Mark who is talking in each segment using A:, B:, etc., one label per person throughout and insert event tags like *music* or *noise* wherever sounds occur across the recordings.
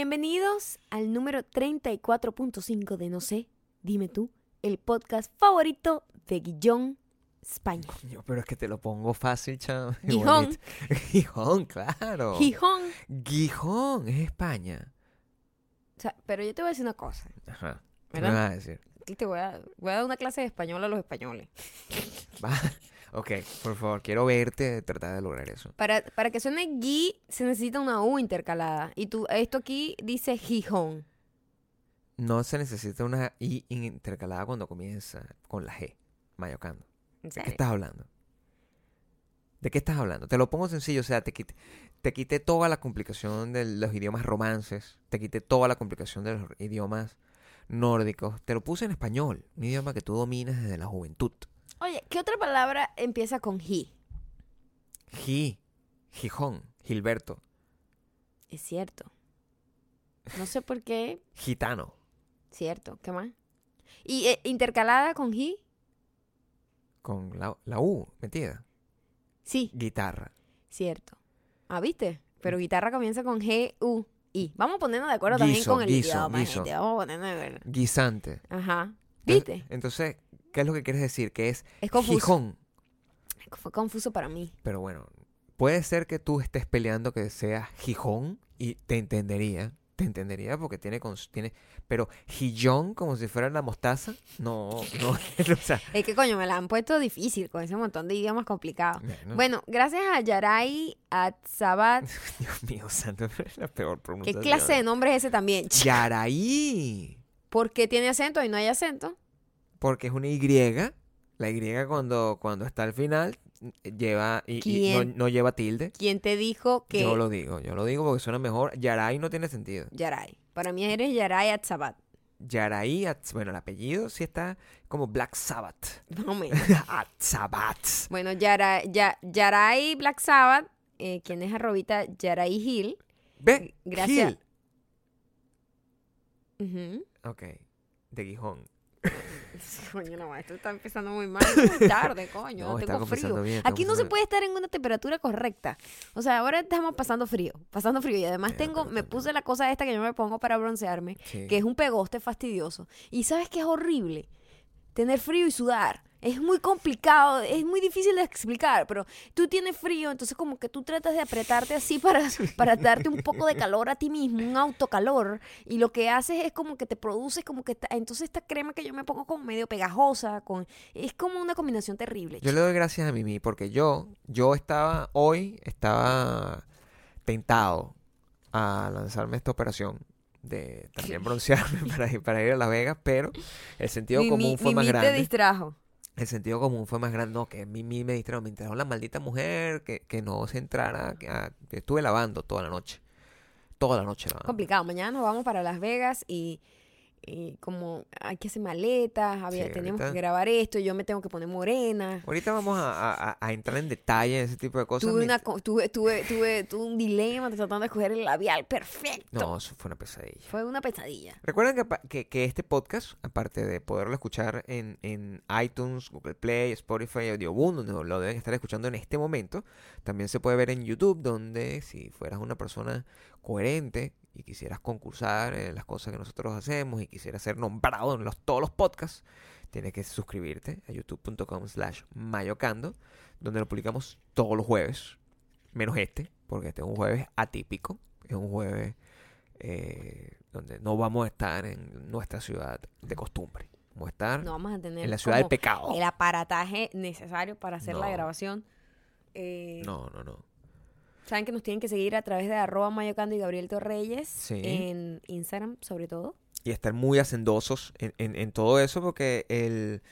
A: Bienvenidos al número 34.5 de No sé, dime tú, el podcast favorito de Guillón, España.
B: Yo, pero es que te lo pongo fácil, chamo. y
A: Gijón. *laughs*
B: Gijón, claro.
A: Gijón.
B: Gijón, es España.
A: O sea, pero yo te voy a decir una cosa.
B: Ajá. ¿Qué me
A: ¿Verdad?
B: vas a decir?
A: Te voy a, voy a dar una clase de español a los españoles.
B: Va. Ok, por favor, quiero verte tratar de lograr eso.
A: Para, para que suene Gui se necesita una U intercalada. Y tú, esto aquí dice Gijón.
B: No se necesita una I intercalada cuando comienza con la G, mayocando.
A: ¿En
B: ¿De qué estás hablando? ¿De qué estás hablando? Te lo pongo sencillo, o sea, te quité, te quité toda la complicación de los idiomas romances, te quité toda la complicación de los idiomas nórdicos, te lo puse en español, un idioma que tú dominas desde la juventud.
A: Oye, ¿qué otra palabra empieza con Gi?
B: Gi, Gijón, Gilberto,
A: Es cierto. No sé por qué. *laughs*
B: gitano,
A: Cierto. ¿Qué más? ¿Y eh, intercalada con Gi?
B: con la, la U metida,
A: Sí,
B: guitarra.
A: cierto. Ah, ¿viste? Pero guitarra comienza con G, U, I. Vamos ponernos de acuerdo también con el
B: guiso,
A: idioma,
B: guiso.
A: gente. Vamos a ponernos de acuerdo.
B: Guisante.
A: Ajá.
B: Entonces-
A: ¿Viste?
B: Entonces, ¿qué es lo que quieres decir? Que es
A: Es confuso.
B: Gijón.
A: Fue confuso para mí.
B: Pero bueno, puede ser que tú estés peleando que sea Gijón y te entendería. Te entendería porque tiene, tiene pero Gijón como si fuera la mostaza, no, *laughs* no, o sea,
A: Es que coño, me la han puesto difícil con ese montón de idiomas complicados.
B: bueno,
A: Bueno, gracias a Yaray Atzabat. *laughs*
B: Dios mío, santo, es la peor
A: ¿Qué
B: pronunciación.
A: clase de nombre es ese también? *laughs*
B: Yaraí,
A: ¿Por qué tiene acento y no hay acento?
B: Porque es una Y, la Y cuando, cuando está al final lleva y, y no, lleva tilde.
A: ¿Quién te dijo que
B: Yo lo digo, yo lo digo porque suena mejor. Yaray no tiene sentido.
A: Yaray? Para mí eres Yaray Atzabat.
B: Yaraí, Atz- bueno, el apellido sí está como Black Sabbath.
A: No me. *laughs*
B: Atzabat.
A: Bueno, Yara, Ya- Yaray Black Sabbath, eh, quien es arrobita Yaray Hill.
B: Ve,
A: Gracias. Ujú.
B: Ok, de Gijón.
A: Coño, no, esto está empezando muy mal. Es muy tarde, coño.
B: No,
A: tengo frío.
B: bien,
A: Aquí no se puede estar en una temperatura correcta. O sea, ahora estamos pasando frío. Pasando frío. Y además
B: Bueno,
A: tengo, me puse la cosa esta que yo me pongo para broncearme,
B: Sí.
A: que es un pegoste fastidioso. Y sabes que es horrible tener frío y sudar. Es muy complicado, es muy difícil de explicar, pero tú tienes frío, entonces como que tú tratas de apretarte así para, *laughs* para darte un poco de calor a ti mismo, un autocalor, y lo que haces es como que te produces como que, entonces esta crema que yo me pongo como medio pegajosa, con, es como una combinación terrible.
B: Yo le doy gracias a Mimi porque yo, yo estaba, hoy estaba tentado a lanzarme esta operación de también *laughs* broncearme para ir, para ir a Las Vegas, pero el sentido común fue más
A: Mimi te
B: grande.
A: distrajo.
B: El sentido común fue más grande. No, que Mimi me distrajo, me distrajo la maldita mujer, que, que no se entrara. Que, ah, que estuve lavando toda la noche. Toda la noche lavando.
A: complicado. Mañana nos vamos para Las Vegas y, y como hay que hacer maletas, había,
B: Sí, ahorita-
A: que grabar esto, yo me tengo que poner morena.
B: Ahorita vamos a, a- entrar en detalle en ese tipo de cosas.
A: Tuve, una, tuve, tuve, tuve, tuve un dilema tratando de escoger el labial perfecto.
B: No, eso fue una pesadilla.
A: Fue una pesadilla.
B: Recuerden que, que este podcast, aparte de poderlo escuchar en, en iTunes, Google Play, Spotify, Audioboom, donde lo deben estar escuchando en este momento, también se puede ver en YouTube, donde si fueras una persona coherente y quisieras concursar en las cosas que nosotros hacemos y quisieras ser nombrado en los, todos los podcasts, tienes que suscribirte a youtube.com slash mayocando, donde lo publicamos todos los jueves, menos este, porque este es un jueves atípico, es un jueves eh, donde no vamos a estar en nuestra ciudad de costumbre. Vamos a estar
A: No vamos a tener
B: en la ciudad del pecado.
A: el aparataje necesario para hacer la grabación. Eh,
B: No, no, no.
A: Saben que nos tienen que seguir a través de arroba mayocando y Gabriel Torreyes
B: Sí.
A: en Instagram, sobre todo.
B: Y estar muy hacendosos en, en- en todo eso porque el,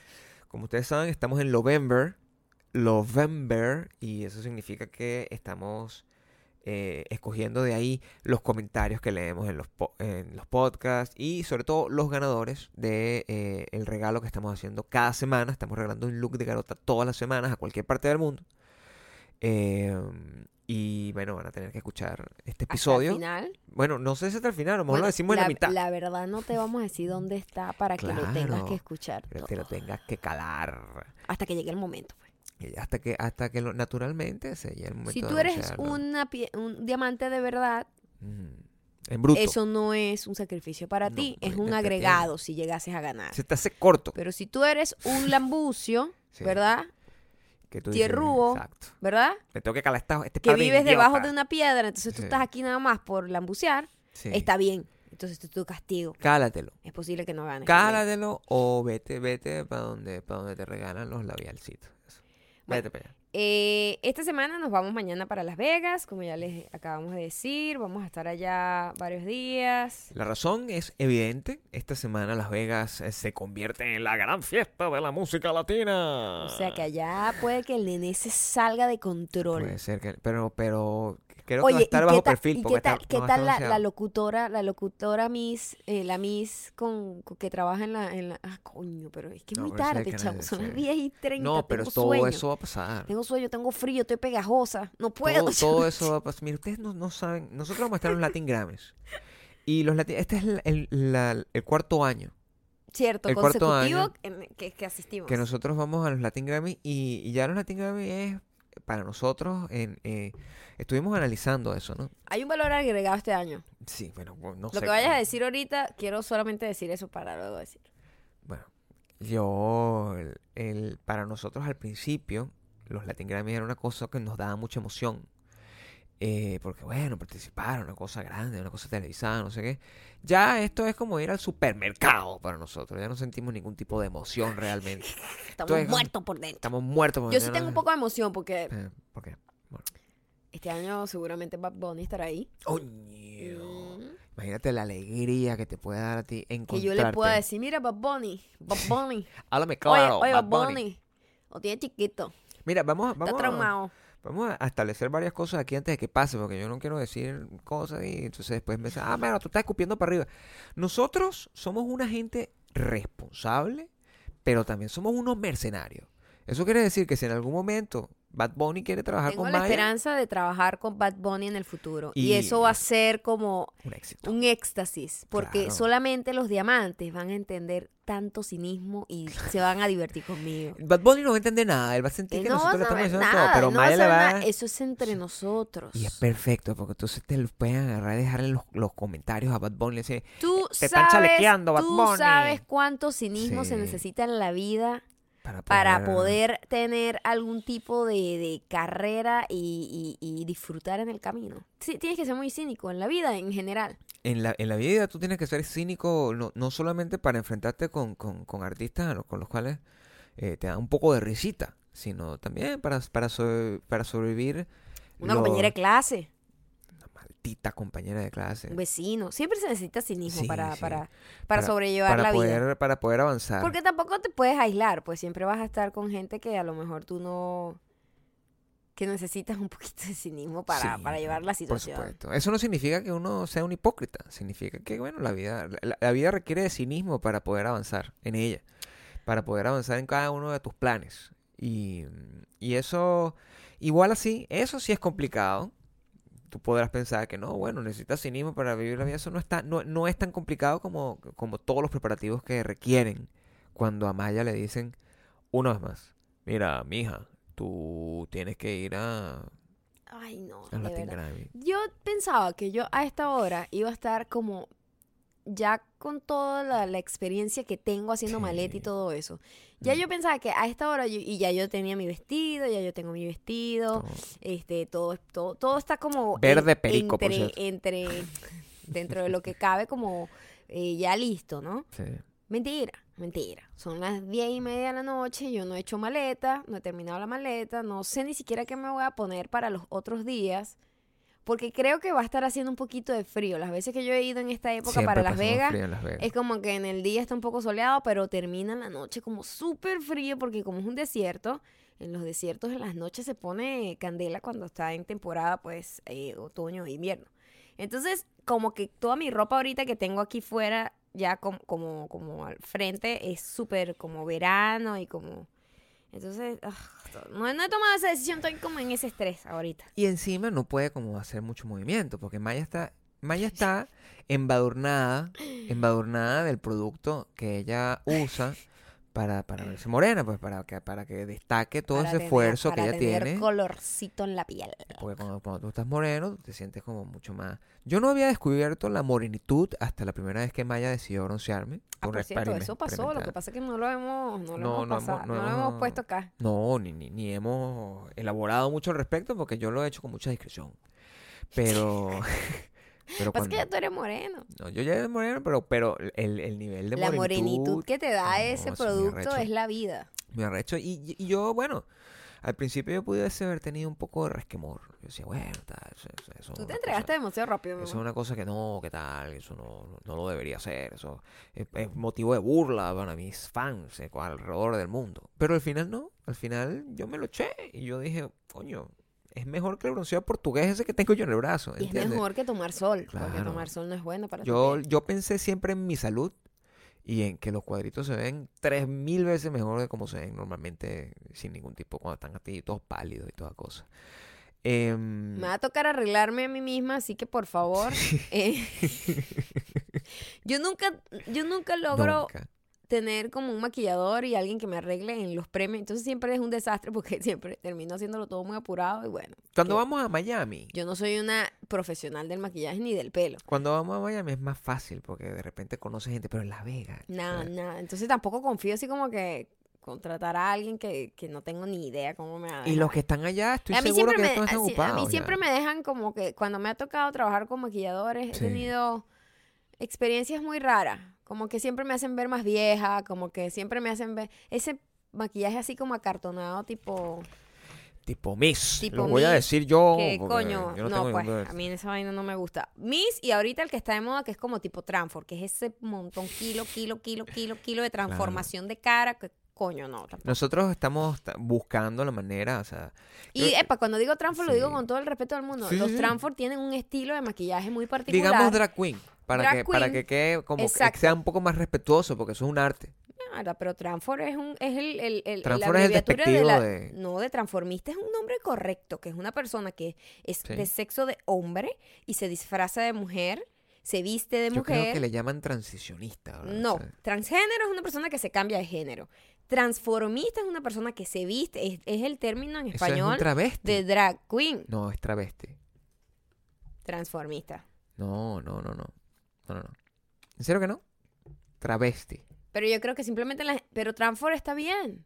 B: como ustedes saben, estamos en November, November, y eso significa que estamos eh, escogiendo de ahí los comentarios que leemos en los, po- en los podcasts y sobre todo los ganadores de eh, el regalo que estamos haciendo cada semana. Estamos regalando un look de garota todas las semanas a cualquier parte del mundo. Eh, y bueno, van a tener que escuchar este
A: Hasta el
B: episodio.
A: final.
B: Bueno, no sé si hasta el final, a lo mejor
A: Bueno,
B: lo decimos en la mitad.
A: La verdad no te vamos a decir dónde está para que lo tengas que escuchar.
B: Pero te lo tengas que calar.
A: Hasta que llegue el momento. pues.
B: Hasta que, hasta que lo, naturalmente se llegue el momento
A: Si tú eres una pie- un diamante de verdad,
B: Mm. En bruto.
A: eso no es un sacrificio para
B: No,
A: ti, es un agregado si llegases a ganar.
B: Se te hace corto.
A: Pero si tú eres un lambucio,
B: Sí.
A: ¿verdad?
B: Que tú dices,
A: tierrúo.
B: Exacto.
A: ¿verdad?
B: Me tengo que calar esta, este
A: Que
B: de
A: vives debajo de una piedra, entonces tú
B: Sí.
A: estás aquí nada más por lambucear,
B: Sí.
A: está bien. Entonces es tu castigo.
B: Cálatelo.
A: Es posible que no ganes.
B: Cálatelo o vete, vete para donde, para donde te regalan los labialcitos. Eso.
A: Bueno.
B: Vete para allá.
A: Eh, esta semana nos vamos mañana para Las Vegas, como ya les acabamos de decir. Vamos a estar allá varios días.
B: La razón es evidente. Esta semana Las Vegas eh, se convierte en la gran fiesta de la música latina.
A: O sea que allá puede que el nene se salga de control.
B: Puede ser que... Pero, pero... Creo que va a
A: Oye,
B: estar
A: ¿y
B: bajo
A: qué tal,
B: perfil. porque
A: qué tal,
B: está-
A: qué
B: no
A: tal la, locutora, la locutora Miss, eh, la Miss con, con que trabaja en la, en la... Ah, coño, pero es que es
B: No,
A: muy tarde, chavo. Son las
B: sí.
A: 10 y 30.
B: No, pero
A: tengo
B: todo
A: sueño.
B: eso va a pasar.
A: Tengo sueño, tengo frío, estoy pegajosa. No puedo. *laughs*
B: Todo, todo eso va a pasar. Mira, ustedes no, no saben. Nosotros vamos a estar en los Latin Grammys. Y los Latin... Este es el, el- la- el cuarto año
A: Cierto,
B: el cuarto
A: consecutivo
B: año
A: en- que, que asistimos.
B: que nosotros vamos a los Latin Grammy y, y ya los Latin Grammy es para nosotros en, eh, estuvimos analizando eso, ¿no?
A: Hay un valor agregado este año.
B: Sí, bueno, no
A: Lo
B: sé
A: que vayas
B: cómo-
A: a decir ahorita, quiero solamente decir eso para luego decir.
B: Bueno, yo el, el- para nosotros al principio los Latin Grammy era una cosa que nos daba mucha emoción. Eh, porque bueno, participar, una cosa grande, una cosa televisada, no sé qué. Ya esto es como ir al supermercado para nosotros. Ya no sentimos ningún tipo de emoción realmente. *laughs*
A: Estamos
B: Entonces,
A: muertos por dentro.
B: Estamos muertos. porque
A: Yo
B: ya
A: sí tengo un poco de emoción porque
B: Eh, ¿Por qué?
A: este año seguramente Bad Bunny estará ahí.
B: Coño.
A: Mm.
B: Imagínate la alegría que te puede dar a ti
A: Que
B: encontrarte.
A: yo le pueda decir, mira Bad Bunny, Bad *laughs* Bunny.
B: Háblame
A: oye,
B: claro,
A: oye,
B: Bad
A: Bad
B: Bunny.
A: Bunny. O tiene chiquito,
B: Mira, vamos,
A: está
B: vamos, a,
A: traumado.
B: Vamos a establecer varias cosas aquí antes de que pase, porque yo no quiero decir cosas y entonces después me dicen, ah, bueno, tú estás escupiendo para arriba. Nosotros somos una gente responsable, pero también somos unos mercenarios. Eso quiere decir que si en algún momento Bad Bunny quiere trabajar
A: Tengo
B: con
A: la
B: Maya,
A: esperanza de trabajar con Bad Bunny en el futuro. Y,
B: Y-
A: eso va a ser como
B: un éxito.
A: un éxtasis, porque
B: Claro.
A: solamente los diamantes van a entender tanto cinismo y se van a divertir conmigo. *laughs*
B: Bad Bunny no va a entender nada, él va a sentir
A: Él
B: que
A: no va a
B: nosotros le estamos diciendo
A: nada,
B: todo, pero
A: va a
B: Maya le
A: saber
B: va
A: nada. Eso es entre nosotros.
B: Y es perfecto, porque entonces te lo pueden agarrar y dejarle los, los comentarios a Bad Bunny decir,
A: Tú
B: Te están
A: sabes,
B: chalequeando, Bad
A: tú
B: Bunny.
A: sabes cuánto cinismo se necesita en la vida
B: para
A: para poder tener algún tipo de, de carrera y, y- y disfrutar en el camino. Sí, tienes que ser muy cínico en la vida en general.
B: En la, en la vida tú tienes que ser cínico, no, no solamente para enfrentarte con, con, con artistas con los cuales eh, te da un poco de risita, sino también para, para, sobre- para sobrevivir.
A: Una
B: lo-
A: compañera de clase,
B: Compañera de clase.
A: vecino. Siempre se necesita cinismo
B: Sí,
A: para,
B: sí.
A: para, para,
B: Para-
A: sobrellevar
B: para
A: la
B: poder,
A: vida.
B: Para poder avanzar.
A: Porque tampoco te puedes aislar, pues siempre vas a estar con gente que a lo mejor tú no... que necesitas un poquito de cinismo para,
B: Sí,
A: para llevar la
B: Por
A: situación.
B: supuesto. Eso no significa que uno sea un hipócrita. Significa que, bueno, la vida, la, la vida requiere de cinismo para poder avanzar en ella. Para poder avanzar en cada uno de tus planes. Y, y eso, igual así, eso sí es complicado. Tú podrás pensar que no, bueno, necesitas cinismo para vivir la vida. Eso no, está, no, no es tan complicado como, como todos los preparativos que requieren cuando a Maya le dicen una vez más, mira, mija, tú tienes que ir a,
A: Ay, no,
B: a
A: de
B: Latin
A: verdad.
B: Grammy.
A: Yo pensaba que yo a esta hora iba a estar como ya con toda la, la experiencia que tengo haciendo maleta y
B: Sí.
A: todo eso. Ya
B: Mm.
A: yo pensaba que a esta hora yo- y ya yo tenía mi vestido, ya yo tengo mi vestido,
B: Todo.
A: este todo todo todo está como en-
B: Verde por
A: entre
B: cierto.
A: entre *laughs* dentro de lo que cabe como eh, ya listo, ¿no?
B: Sí.
A: Mentira, mentira. Son las diez y media de la noche, yo no he hecho maleta, no he terminado la maleta, no sé ni siquiera qué me voy a poner para los otros días, porque creo que va a estar haciendo un poquito de frío. Las veces que yo he ido en esta época
B: Siempre
A: para Las Vegas,
B: Las
A: es como que en el día está un poco soleado, pero termina en la noche como súper frío, porque como es un desierto, en los desiertos en las noches se pone candela cuando está en temporada, pues, eh, otoño e invierno. Entonces, como que toda mi ropa ahorita que tengo aquí fuera, ya com- como, como al frente, es súper como verano y como... Entonces, ah, no, no he tomado esa decisión, estoy como en ese estrés ahorita.
B: Y encima no puede como hacer mucho movimiento, porque Maya está, Maya está embadurnada, embadurnada del producto que ella usa *laughs* para, para verse morena, pues para que, para que destaque todo
A: Para
B: ese
A: tener-
B: esfuerzo que ella
A: tener
B: tiene.
A: colorcito en la piel.
B: Porque cuando, cuando tú estás moreno, te sientes como mucho más. Yo no había descubierto la morenitud hasta la primera vez que Maya decidió broncearme.
A: Ah, por cierto, eso pasó. Lo que pasa es que no lo hemos, no lo
B: No,
A: hemos
B: no
A: pasado,
B: no
A: no lo
B: hemos-
A: hemos puesto acá.
B: No, ni, ni, ni hemos elaborado mucho al respecto porque yo lo he hecho con mucha discreción. Pero. *laughs* pero
A: Pasa que
B: cuando,
A: ya tú eres moreno.
B: no, yo ya era moreno, pero, pero el, el nivel de
A: La morenitud
B: morenitud
A: que te da
B: no,
A: ese producto es la vida.
B: me arrecho. Y, y- yo, bueno, al principio yo pudiese haber tenido un poco de resquemor. Yo decía, bueno, tal, eso, eso- eso es
A: Tú te entregaste
B: cosa-
A: demasiado rápido.
B: Eso es una cosa que no, que tal, eso no, no lo debería hacer, eso es, es motivo de burla para mis fans eh, alrededor del mundo. Pero al final no, al final yo me lo eché y yo dije, coño, es mejor que el bronceado portugués ese que tengo yo en el brazo,
A: Y es mejor que tomar sol, porque tomar sol no es bueno para tu
B: Yo,
A: piel.
B: yo pensé siempre en mi salud y en que los cuadritos se ven tres mil veces mejor de como se ven normalmente sin ningún tipo, cuando están así todos pálidos y toda cosa. Em,
A: Me va a tocar arreglarme a mí misma, así que por favor. *laughs* eh, *laughs* yo nunca, yo nunca logro
B: nunca.
A: Tener como un maquillador y alguien que me arregle en los premios. Entonces siempre es un desastre porque *laughs* siempre termino haciéndolo todo muy apurado y bueno.
B: Cuando vamos a Miami,
A: Yo no soy una profesional del maquillaje ni del pelo.
B: Cuando vamos a Miami es más fácil porque de repente conoces gente, pero en La Vega.
A: Nada, nada. Entonces tampoco confío así como que contratar a alguien que, que no tengo ni idea cómo me va a
B: Y los que están allá, estoy
A: a mí
B: seguro que
A: me,
B: están
A: así-
B: ocupados.
A: a mí
B: ya.
A: siempre me dejan como que cuando me ha tocado trabajar con maquilladores
B: Sí.
A: he tenido experiencias muy raras, como que siempre me hacen ver más vieja, como que siempre me hacen ver ese maquillaje así como acartonado tipo
B: Tipo Miss.
A: Tipo
B: lo voy a decir yo. porque
A: coño,
B: yo no,
A: pues
B: ningún-
A: a mí esa vaina no me gusta. Miss y ahorita el que está de moda que es como tipo Transform, que es ese montón kilo, kilo, kilo, kilo, kilo de transformación de cara, que coño no. tampoco.
B: Nosotros estamos ta- buscando la manera, o sea.
A: Y epa, cuando digo Transform lo digo con todo el respeto del mundo.
B: Sí,
A: Los
B: sí.
A: Transform tienen un estilo de maquillaje muy particular.
B: digamos drag queen. Para,
A: Drag
B: que, para que quede como que sea un poco más respetuoso, porque eso es un arte.
A: Claro, pero Transform es un es el, el, el-
B: es el
A: de la
B: de-
A: no de transformista es un nombre correcto, que es una persona que es
B: Sí.
A: de sexo de hombre y se disfraza de mujer, se viste de
B: Yo creo que le llaman transicionista. ¿verdad?
A: No,
B: O sea,
A: transgénero es una persona que se cambia de género. Transformista es una persona que se viste, es, es el término en
B: eso es un
A: español
B: travesti.
A: de drag queen.
B: No, es travesti.
A: Transformista.
B: No, no, no, no. No, no, no. ¿En serio que no? Travesti.
A: Pero yo creo que simplemente la, pero transform está bien.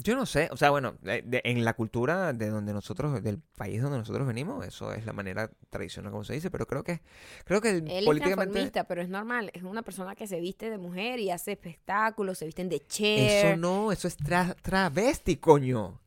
B: Yo no sé, o sea, bueno, de- de- en la cultura de donde nosotros, del país donde nosotros venimos, eso es la manera tradicional como se dice, pero creo que, creo que el
A: Él es
B: políticamente
A: transformista, pero es normal. Es una persona que se viste de mujer y hace espectáculos, se visten de Cher.
B: eso no, eso es tra- travesti, coño.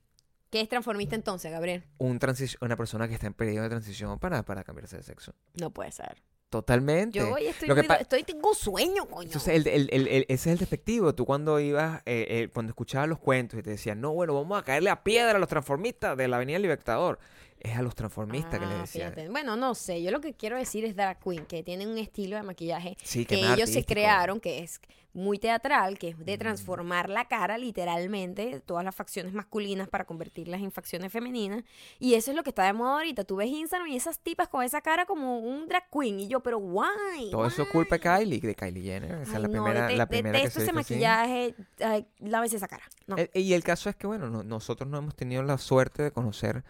A: ¿Qué es transformista entonces, Gabriel?
B: Un una persona que está en periodo de transición para, para cambiarse de sexo.
A: No puede ser.
B: Totalmente.
A: Yo hoy estoy, muy- tengo sueño, coño.
B: Entonces, el, el- el- el- ese es el despectivo. Tú cuando ibas, eh, eh, cuando escuchabas los cuentos y te decían, no, bueno, vamos a caerle a piedra a los transformistas de la Avenida Libertador. Es a los transformistas que les
A: Ah,
B: decían.
A: fíjate. Bueno, no sé. Yo lo que quiero decir es drag queen, que tienen un estilo de maquillaje
B: Sí,
A: que ellos se crearon, que es muy teatral, que es de
B: Mm.
A: transformar la cara literalmente, todas las facciones masculinas para convertirlas en facciones femeninas. Y eso es lo que está de moda ahorita. Tú ves Instagram y esas tipas con esa cara como un drag queen. Y yo, pero why?
B: Todo eso es culpa de Kylie, de Kylie Jenner. Esa es la
A: no,
B: primera,
A: dete-
B: la primera que se
A: ese maquillaje. Ay, lávese esa cara. No.
B: El- y el caso es que, bueno, no- nosotros no hemos tenido la suerte de conocer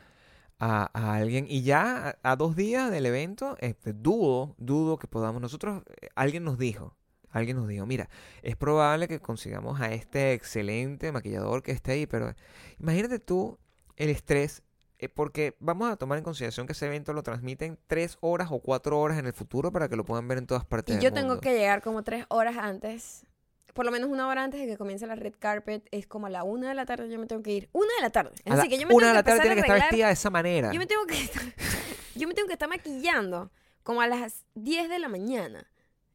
B: a, a alguien. Y ya a, a dos días del evento, este, dudo, dudo que podamos. Nosotros, eh, alguien nos dijo, alguien nos dijo, mira, es probable que consigamos a este excelente maquillador que esté ahí, pero imagínate tú el estrés. eh, Porque vamos a tomar en consideración que ese evento lo transmiten tres horas o cuatro horas en el futuro para que lo puedan ver en todas partes
A: Y
B: del
A: yo tengo
B: mundo.
A: que llegar como tres horas antes. Por lo menos una hora antes de que comience la red carpet. Es como a la una de la tarde yo me tengo que ir. Una de la tarde. Es
B: A la
A: decir, que yo me
B: una
A: tengo
B: de la
A: que
B: tarde tiene que estar vestida de esa manera.
A: Yo me tengo que estar, *laughs* yo me tengo que estar maquillando como a las 10 de la mañana.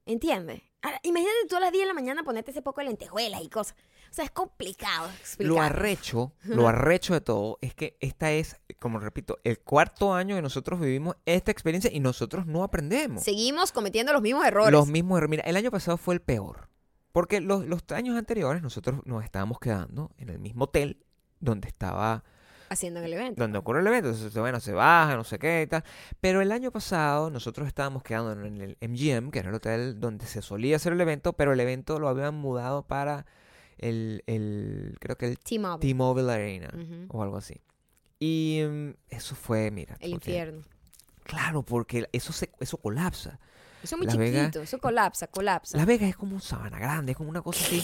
A: ¿Entiendes? Ahora, imagínate tú a las 10 de la mañana ponerte ese poco de lentejuelas y cosas. O sea, es complicado explicar.
B: Lo arrecho, *laughs* lo arrecho de todo es que esta es, como repito, el cuarto año que nosotros vivimos esta experiencia y nosotros no aprendemos.
A: Seguimos cometiendo los mismos errores.
B: Los mismos errores. Mira, el año pasado fue el peor. Porque los, los años anteriores nosotros nos estábamos quedando en el mismo hotel donde estaba,
A: Haciendo el evento.
B: donde ocurre el evento. Entonces, bueno, se baja, no sé qué y tal. Pero el año pasado nosotros estábamos quedando en el MGM, que era el hotel donde se solía hacer el evento, pero el evento lo habían mudado para el, el creo que el
A: T-Mobile.
B: Arena
A: Ujú.
B: o algo así. Y mm, eso fue, mira.
A: El
B: porque-
A: infierno.
B: Claro, porque eso se, eso colapsa.
A: Eso es muy
B: Vegas-
A: chiquito, eso colapsa, colapsa.
B: Las Vegas es como un sabana grande, es como una cosa así.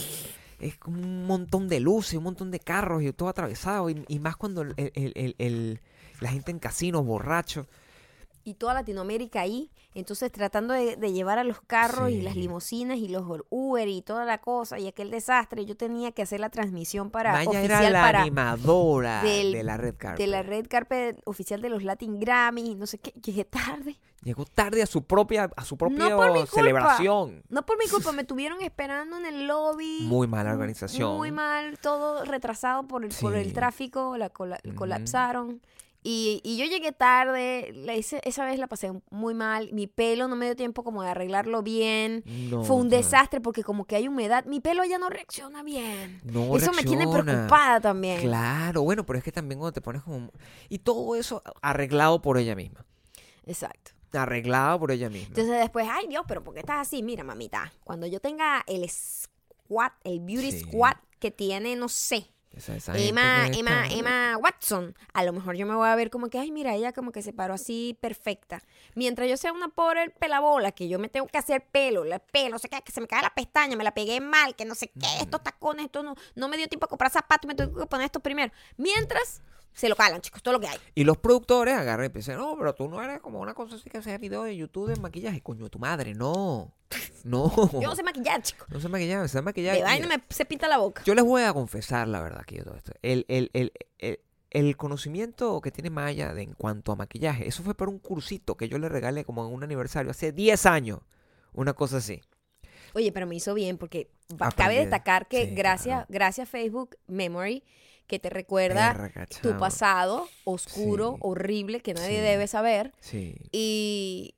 B: Es como un montón de luces, un montón de carros y todo atravesado. Y, y más cuando el, el- el- el- la gente en casinos, borrachos.
A: Y toda Latinoamérica ahí, entonces tratando de, de llevar a los carros y las limusinas y los Uber y toda la cosa y aquel desastre, yo tenía que hacer la transmisión para
B: Maya
A: oficial
B: era la
A: para
B: animadora *laughs*
A: del-
B: de la red carpet.
A: de la red carpet oficial de los Latin Grammy, y no sé qué, llegué tarde.
B: Llegó tarde a su propia, a su propia
A: No
B: celebración.
A: No por mi culpa, *laughs* me tuvieron esperando en el lobby.
B: Muy mala
A: mu-
B: organización.
A: Muy mal, todo retrasado por el, por el tráfico, la cola-
B: Ujú.
A: colapsaron. Y, y yo llegué tarde, la hice- esa vez la pasé muy mal, mi pelo no me dio tiempo como de arreglarlo bien.
B: No,
A: Fue un desastre porque como que hay humedad, mi pelo ya no reacciona bien.
B: No
A: Eso me tiene preocupada también.
B: Claro, bueno, pero es que también cuando te pones como... Y todo eso arreglado por ella misma.
A: Exacto.
B: Arreglado por ella misma.
A: Entonces después, ay Dios, pero ¿por qué estás así? Mira, mamita, cuando yo tenga el squat, el beauty
B: Sí.
A: squat que tiene, no sé,
B: Esa- esa gente
A: Emma, Emma,
B: está-
A: Emma Watson, a lo mejor yo me voy a ver como que, ay, mira, ella como que se paró así perfecta. Mientras yo sea una pobre pelabola, que yo me tengo que hacer pelo, el pelo, se cae, que se me cae la pestaña, me la pegué mal, que no sé qué, estos tacones, esto no, no me dio tiempo a comprar zapatos, me tengo que poner esto primero. Mientras, se lo calan, chicos, todo lo que hay.
B: Y los productores agarran y piensan, no, pero tú no eres como una cosa así que haces videos de YouTube de maquillaje. Coño, tu madre, no. No. *laughs*
A: Yo no sé maquillar, chicos.
B: No sé maquillaje, sé maquillaje.
A: De vaina me se pinta la boca.
B: Yo les voy a confesar la verdad que yo todo esto. El, el, el, el, el conocimiento que tiene Maya de, en cuanto a maquillaje, eso fue por un cursito que yo le regalé como en un aniversario hace 10 años. Una cosa así.
A: Oye, pero me hizo bien porque
B: Aprendí.
A: cabe destacar que
B: Sí,
A: gracias,
B: claro.
A: gracias Facebook Memory, que te recuerda
B: Perra,
A: tu pasado oscuro,
B: Sí.
A: horrible, que nadie
B: Sí.
A: debe saber.
B: Sí.
A: Y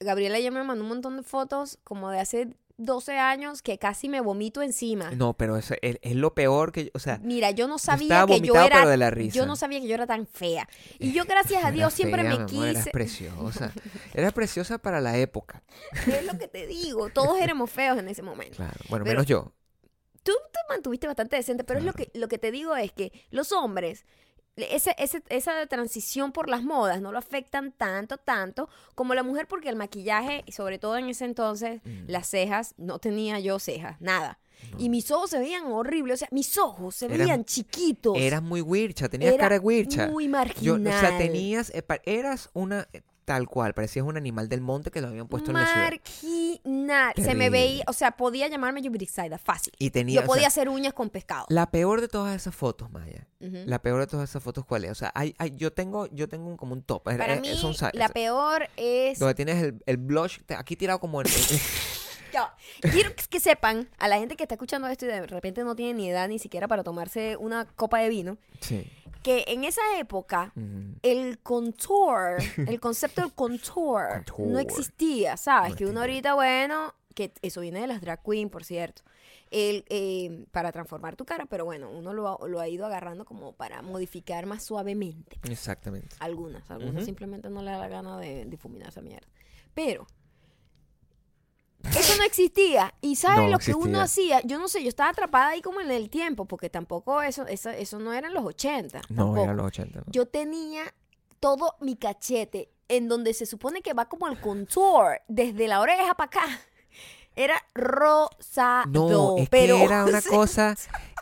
A: Gabriela ya me mandó un montón de fotos como de hace 12 años que casi me vomito encima.
B: No, pero eso es, es lo peor que, o sea,
A: Mira, yo no sabía que yo era
B: pero de la risa.
A: yo no sabía que yo era tan fea. Y yo gracias a
B: Era
A: Dios siempre
B: fea,
A: me
B: mi amor, Eras
A: quise.
B: preciosa. Eras preciosa para la época. *laughs*
A: Es lo que te digo, todos éramos feos en ese momento.
B: Claro. Bueno,
A: Pero-
B: menos yo.
A: Tú te mantuviste bastante decente, pero es lo que, lo que te digo es que los hombres, ese, ese- esa transición por las modas no lo afectan tanto, tanto como la mujer, porque el maquillaje, sobre todo en ese entonces,
B: Mm.
A: las cejas, no tenía yo cejas, nada.
B: No.
A: Y mis ojos se veían horribles, o sea, mis ojos se veían chiquitos.
B: Eras muy wircha, tenías
A: Era
B: cara de wircha.
A: Muy
B: Yo,
A: marginal.
B: o sea, tenías, eh, eras una, tal cual, parecías un animal del monte que lo habían puesto en la ciudad.
A: Se me veía, o sea, podía llamarme Yubrisaida, fácil.
B: Y tenía,
A: Yo
B: sea,
A: podía hacer uñas con pescado.
B: la peor de todas esas fotos, Maya. La peor de todas esas fotos, ¿cuál es? O sea, hay, hay- yo tengo, yo tengo como un top. eh,
A: Para
B: eh,
A: mí,
B: son sa-
A: la peor es
B: Donde tienes el, el blush aquí tirado como en... *laughs*
A: Ya, Quiero que sepan, a la gente que está escuchando esto y de repente no tiene ni edad ni siquiera para tomarse una copa de vino,
B: sí.
A: Que en esa época el contour, el *laughs* concepto del contour, no existía, ¿sabes?
B: No
A: que uno ahorita, bueno, que eso viene de las drag queen, por cierto, el, eh, para transformar tu cara, pero bueno, uno lo ha, lo ha ido agarrando como para modificar más suavemente.
B: Exactamente.
A: Algunas, algunas simplemente no le da la gana de difuminar esa mierda. Pero eso no existía. Y ¿sabes
B: No
A: lo que uno hacía? Yo no sé, yo estaba atrapada ahí como en el tiempo, porque tampoco eso, eso, eso no eran los 80.
B: No,
A: tampoco.
B: era los 80. ¿no?
A: Yo tenía todo mi cachete en donde se supone que va como al contour, desde la oreja para acá. Era rosado.
B: No, es
A: pero,
B: que era una *laughs* cosa...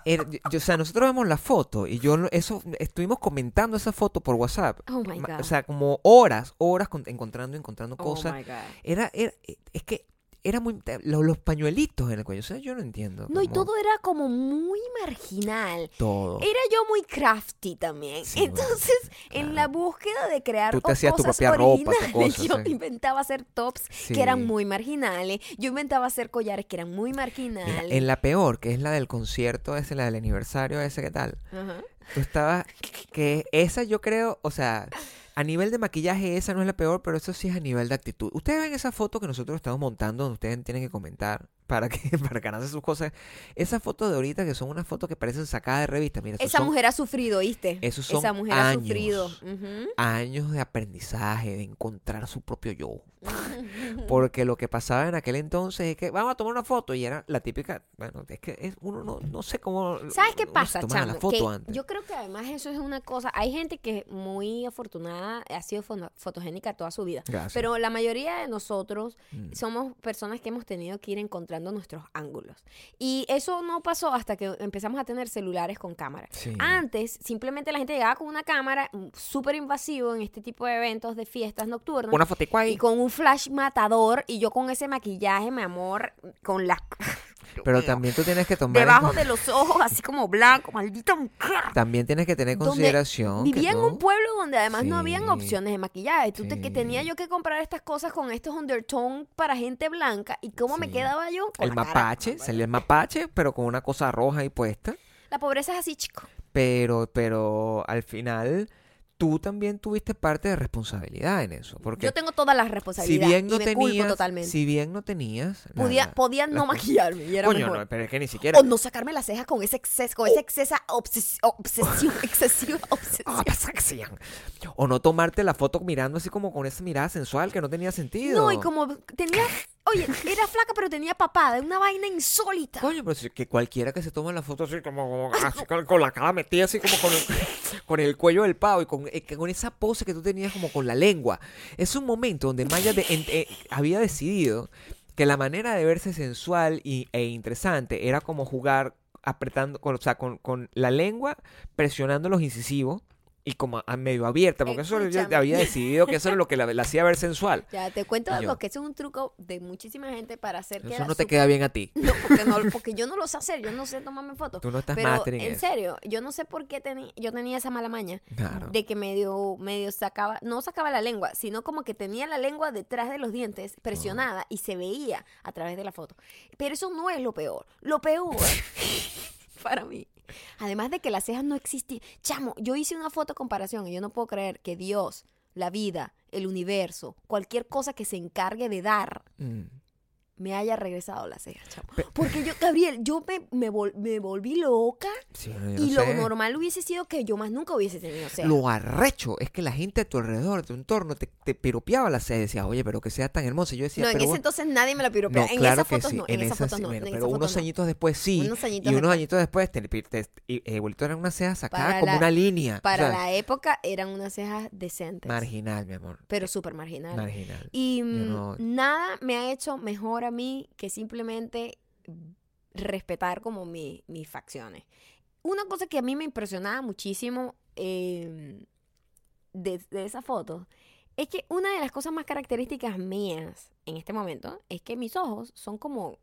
B: era- yo- o sea, nosotros vemos la foto y yo eso estuvimos comentando esa foto por WhatsApp.
A: Oh my God.
B: O sea, como horas, horas con- encontrando, encontrando
A: Oh
B: cosas.
A: my God.
B: Era, era, es que era muy... Los, los pañuelitos en el cuello, o sea, yo no entiendo.
A: No, y todo era como muy marginal.
B: Todo.
A: Era yo muy crafty también.
B: Sí,
A: Entonces, en la búsqueda de crear
B: Tú te hacías tu
A: cosas
B: propia ropa, tu
A: originales, *laughs*
B: cosa,
A: yo
B: sí.
A: inventaba hacer tops
B: Sí.
A: que eran muy marginales. Yo inventaba hacer collares que eran muy
B: Mira,
A: marginales.
B: en la peor, que es la del concierto ese, la del aniversario ese, ¿qué tal?
A: Ajá.
B: Tú estabas, *laughs* que esa yo creo, o sea, a nivel de maquillaje esa no es la peor, pero eso sí es a nivel de actitud. Ustedes ven esa foto que nosotros estamos montando, donde ustedes tienen que comentar, para que *laughs* para ganarse sus cosas. Esas fotos de ahorita que son unas fotos que parecen sacadas de revista, mira,
A: Esa
B: son
A: mujer ha sufrido, ¿oíste?
B: esos son
A: Esa mujer ha
B: años.
A: sufrido. Ujú.
B: años de aprendizaje, de encontrar su propio yo. *laughs* Porque lo que pasaba en aquel entonces es que vamos a tomar una foto y era la típica, bueno, es que es, uno no, no sé cómo...
A: ¿Sabes qué pasa, chamo?
B: la foto
A: Que
B: antes.
A: yo creo que además eso es una cosa. Hay gente que muy afortunada ha sido fotogénica toda su vida.
B: Gracias.
A: Pero la mayoría de nosotros
B: Mm.
A: somos personas que hemos tenido que ir encontrando nuestros ángulos. Y eso no pasó hasta que empezamos a tener celulares con cámara.
B: Sí.
A: Antes, simplemente la gente llegaba con una cámara mm, súper invasivo en este tipo de eventos de fiestas nocturnas.
B: Una fotico ahí.
A: y con un flash matador y yo con ese maquillaje, mi amor, con las... *laughs*
B: Pero también tú tienes que tomar... en
A: Debajo
B: con-
A: de los ojos, así como blanco, maldita mujer.
B: También tienes que tener en
A: Donde
B: consideración que
A: Vivía en
B: tú-
A: un pueblo donde además no habían
B: Sí.
A: opciones de maquillaje. Tú te, que
B: Sí.
A: tenía yo que comprar estas cosas con estos undertone para gente blanca. ¿Y cómo me
B: Sí.
A: quedaba yo? Con
B: El
A: la cara-
B: mapache, salía el mapache, pero con una cosa roja ahí puesta.
A: La pobreza es así, chico.
B: Pero, pero al final tú también tuviste parte de responsabilidad en eso. Porque
A: Yo tengo todas las
B: si
A: responsabilidades
B: bien no
A: y me
B: tenías,
A: totalmente.
B: si bien no tenías,
A: podía podía no maquillarme y era
B: Coño,
A: mejor.
B: no, pero es que ni siquiera.
A: O no sacarme las cejas con ese exceso, con esa excesa obses- obsesión, *laughs* excesiva obsesión.
B: Ah. O no tomarte la foto mirando así como con esa mirada sensual que no tenía sentido.
A: No, y como tenía, oye, era flaca pero tenía papada, una vaina insólita.
B: Coño, pero si- que cualquiera que se toma la foto así como, como así con, con la cara metida así como con el, con el cuello del pavo y con, eh, con esa pose que tú tenías como con la lengua. Es un momento donde Maya de- en- eh, había decidido que la manera de verse sensual y, e interesante era como jugar apretando, con, o sea, con, con la lengua presionando los incisivos y como a medio abierta, porque eso yo
A: Escúchame.
B: había decidido que eso era lo que la, la hacía ver sensual. *laughs*
A: Ya te cuento algo
B: yo.
A: que eso es un truco de muchísima gente para hacer que
B: Eso no te queda bien a ti. *laughs*
A: No, porque, no, porque yo no lo sé hacer, yo no sé tomarme fotos.
B: Tú no estás
A: Pero
B: en eso.
A: serio, yo no sé por qué teni- yo tenía esa mala maña
B: Claro.
A: de que medio, medio sacaba, no sacaba la lengua, sino como que tenía la lengua detrás de los dientes presionada y se veía a través de la foto. Pero eso no es lo peor. Lo peor *laughs* para mí, además de que las cejas no existían. Chamo, yo hice una foto comparación y yo no puedo creer que Dios, la vida, el universo, cualquier cosa que se encargue de dar,
B: Mm.
A: Me haya regresado las cejas, chamo.
B: Pe-
A: Porque yo, Gabriel, yo me, me, vol- me volví loca
B: Sí,
A: y lo
B: sé.
A: normal hubiese sido que yo más nunca hubiese tenido cejas.
B: Lo arrecho es que la gente a tu alrededor, de tu entorno, te, te piropeaba la ceja y decía, oye, pero que sea tan hermosa. Yo decía,
A: no, en
B: pero
A: ese entonces nadie me la
B: no,
A: piropeó. en
B: claro
A: esas fotos
B: sí,
A: no, en, esas
B: esas
A: fotos
B: sí,
A: no.
B: bueno,
A: en
B: pero
A: esas
B: unos
A: fotos no.
B: añitos después sí.
A: Unos añitos
B: y unos
A: después.
B: añitos después te, te, y, eh, unas cejas sacadas
A: Para
B: como
A: la-
B: una línea.
A: Para
B: o sea,
A: la época eran unas cejas decentes,
B: Marginal, mi amor.
A: pero súper marginales.
B: Marginal.
A: Y mm, nada me ha hecho mejor mí que simplemente respetar como mi- mis facciones. Una cosa que a mí me impresionaba muchísimo eh, de, de esa foto es que una de las cosas más características mías en este momento es que mis ojos son como,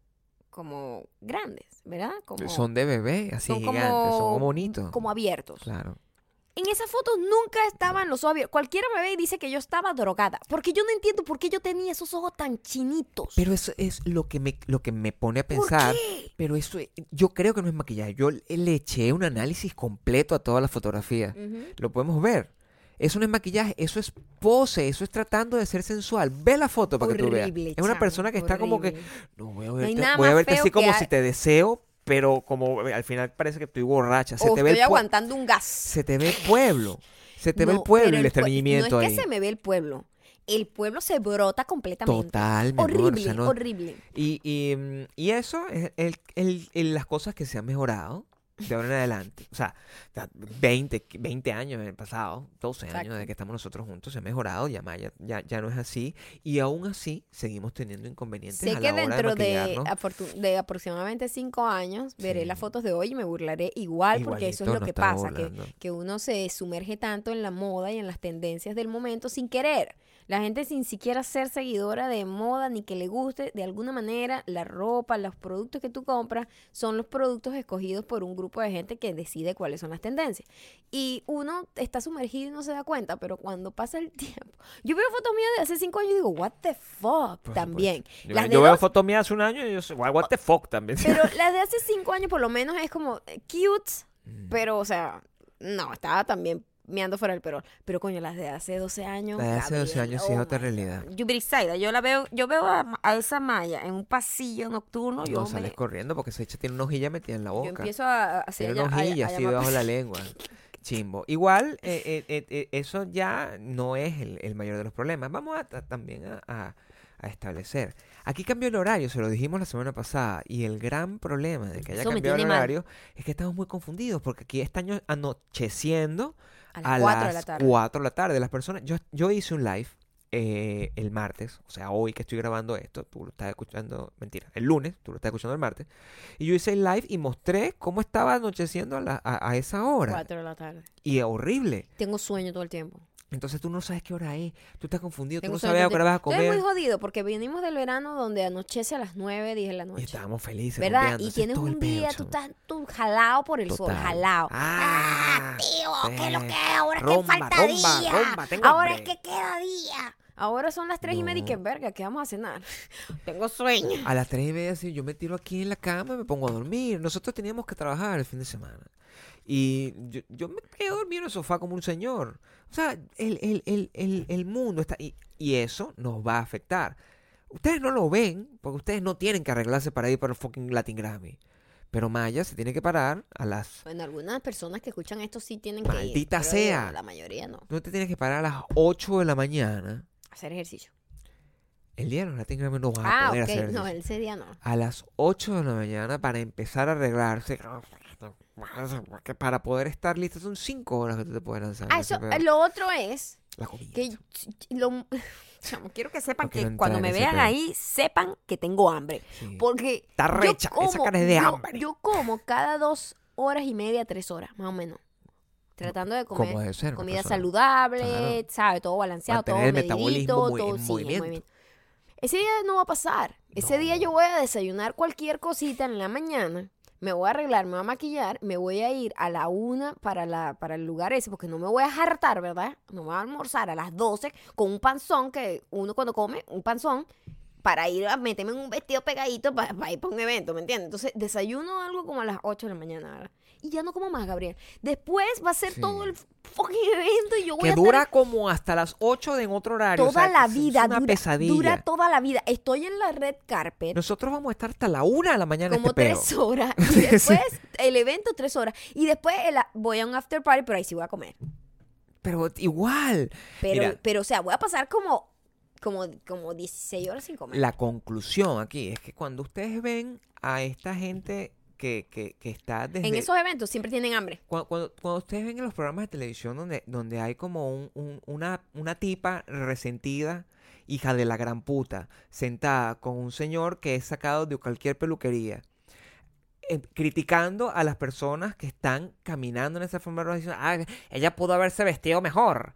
A: como grandes, ¿verdad? Como,
B: Son de bebé, así
A: son
B: gigantes, son como bonitos.
A: como abiertos.
B: Claro.
A: En esa foto nunca estaban los ojos abiertos. Cualquiera me ve y dice que yo estaba drogada. Porque yo no entiendo por qué yo tenía esos ojos tan chinitos.
B: Pero eso es lo que me, lo que me pone a
A: ¿Por
B: pensar.
A: qué?
B: Pero eso, es- yo creo que no es maquillaje. Yo le eché un análisis completo a toda la fotografía. Lo podemos ver. Eso no es maquillaje, eso es pose, eso es tratando de ser sensual. Ve la foto para que tú veas. Es una persona que está como que, no voy a verte, voy a verte así como
A: que
B: si te deseo, pero como eh, al final parece que estoy borracha. Se
A: o
B: te ve
A: estoy
B: el pue-
A: aguantando un gas.
B: se te ve el pueblo. Se te ve
A: No,
B: el pueblo y el
A: pue-
B: estreñimiento
A: No es
B: ahí.
A: que se me ve el pueblo. El pueblo se brota completamente.
B: Total, amor, o
A: horrible,
B: sea, no-
A: horrible.
B: Y, y, mm, y eso es el, el- el- las cosas que se han mejorado de ahora en adelante. O sea, ya 20, 20 años en el pasado, 12 años
A: Exacto.
B: de que estamos nosotros juntos, se ha mejorado, ya, ya, ya no es así. Y aún así seguimos teniendo inconvenientes
A: Sé
B: a
A: que
B: la hora
A: dentro
B: de
A: de, afortu- de aproximadamente cinco años veré
B: Sí.
A: las fotos de hoy y me burlaré igual porque eso es
B: Igualito
A: lo que pasa, que, que uno se sumerge tanto en la moda y en las tendencias del momento sin querer. La gente sin siquiera ser seguidora de moda ni que le guste, de alguna manera la ropa, los productos que tú compras son los productos escogidos por un grupo de gente que decide cuáles son las tendencias. Y uno está sumergido y no se da cuenta, pero cuando pasa el *laughs* tiempo... Yo veo fotos mías de hace cinco años y digo, what the fuck,
B: Por
A: también.
B: supuesto. Yo,
A: Las
B: yo veo
A: dos-
B: fotos mías hace un año y yo what the fuck también.
A: pero *laughs* las de hace cinco años por lo menos es como eh, cute,
B: Mm.
A: pero o sea, no, estaba también meando fuera del perol. Pero coño, las de hace 12 años.
B: La de hace 12
A: Gabriel,
B: años sí es
A: oh
B: otra
A: my
B: realidad.
A: Yo, Brisaida, yo la veo, yo veo a, a esa Maya en un pasillo nocturno. Yo,
B: No sales
A: me-
B: corriendo porque esa hecha tiene una hojilla metida en la
A: yo
B: boca.
A: empiezo a hacer
B: Tiene una hojilla así debajo de la *laughs* lengua. Chimbo. Igual, eh, eh, eh, eh, eso ya no es el, el mayor de los problemas. Vamos a, a- también a, a- a establecer. Aquí cambió el horario, se lo dijimos la semana pasada. Y el gran problema de que haya
A: Eso me
B: cambiado el
A: mal.
B: horario es que estamos muy confundidos porque aquí está año- anocheciendo
A: a las
B: a
A: 4 de la tarde.
B: 4 de la tarde. Las personas, yo, yo hice un live eh, el martes, o sea, hoy que estoy grabando esto, tú lo estás escuchando, mentira, el lunes, tú lo estás escuchando el martes, y yo hice el live y mostré cómo estaba anocheciendo a, la- a- a esa hora.
A: 4 de la tarde.
B: Y es horrible.
A: Tengo sueño todo el tiempo.
B: Entonces tú no sabes qué hora es, tú estás confundido, tú
A: Tengo
B: no
A: sueño
B: sabes a qué hora vas a
A: tiempo. Estoy
B: comer.
A: muy jodido porque venimos del verano donde anochece a las 9, 10 de la
B: Y
A: noche.
B: estábamos felices.
A: ¿Verdad? Y tienes un día, tú estás tú jalado por el sol, jalado.
B: Ah,
A: tío, ¿qué es lo que es? Ahora es que falta
B: rumba,
A: día.
B: tengo
A: Ahora
B: hambre.
A: es que queda día. Ahora son las 3 y media y que
B: No.
A: verga, ¿qué vamos a cenar? *laughs* Tengo sueño.
B: A las tres y media, sí, yo me tiro aquí en la cama y me pongo a dormir. Nosotros teníamos que trabajar el fin de semana. Y yo, yo me quedé dormido en el sofá como un señor. O sea, el, el, el, el, el mundo está... Y, y eso nos va a afectar. Ustedes no lo ven porque ustedes no tienen que arreglarse para ir para el fucking Latin Grammy. Pero Maya se tiene que parar a las...
A: Bueno, algunas personas que escuchan esto sí tienen que ir.
B: Maldita sea.
A: La mayoría no.
B: Tú te tienes que parar a las 8 de la mañana.
A: Hacer ejercicio.
B: El día de los Latin Grammy no vas a
A: Ah,
B: poder
A: ok.
B: hacer
A: No,
B: ejercicio.
A: ese día no.
B: a las 8 de la mañana para empezar a arreglarse. Para poder estar listo son 5 horas que tú te puedes lanzar.
A: Ah, eso, lo otro es
B: La comida.
A: que lo, *laughs* chamo, quiero que sepan
B: No
A: que cuando me vean ahí, sepan que tengo hambre.
B: Sí.
A: Porque
B: Está recha, esa cara es de
A: yo-
B: hambre.
A: Yo como cada dos horas y media, tres horas, más o menos. Tratando de comer
B: ser.
A: comida
B: persona.
A: saludable,
B: Claro.
A: ¿sabes? Todo balanceado,
B: Mantener
A: todo
B: el
A: medidito,
B: metabolismo
A: todo sí,
B: movimiento.
A: Ese día no va a pasar. Ese día yo voy a desayunar cualquier cosita en la mañana. Me voy a arreglar, me voy a maquillar, me voy a ir a la una para, la, para el lugar ese, porque no me voy a jartar, ¿verdad? No me voy a almorzar a las 12 con un panzón que uno cuando come, un panzón, para ir a meterme en un vestido pegadito para, ir para un evento, ¿me entiendes? Entonces desayuno algo como a las 8 de la mañana, ¿verdad? Y ya no como más, Gabriel. Después va a ser
B: Sí.
A: todo el fucking evento y yo voy
B: Que
A: a estar
B: dura como hasta las 8 de en otro horario. o
A: toda
B: sea,
A: la
B: es- es
A: vida,
B: una
A: dura,
B: pesadilla.
A: dura toda la vida. Estoy en la red carpet
B: Nosotros vamos a estar hasta la 1 de la mañana en
A: como
B: este
A: tres *laughs* horas y después el evento tres horas y después el- voy a un after party, pero ahí sí voy a comer.
B: Pero igual.
A: Pero,
B: Mira.
A: pero o sea, voy a pasar como, como, como 16 horas sin comer.
B: La conclusión aquí es que cuando ustedes ven a esta gente que, que, que está desde...
A: en esos eventos siempre tienen hambre.
B: Cuando, cuando, cuando ustedes ven en los programas de televisión donde, donde hay como un- un- una, una tipa resentida, hija de la gran puta, sentada con un señor que es sacado de cualquier peluquería, eh, criticando a las personas que están caminando en esa forma diciendo, ah, ella pudo haberse vestido mejor.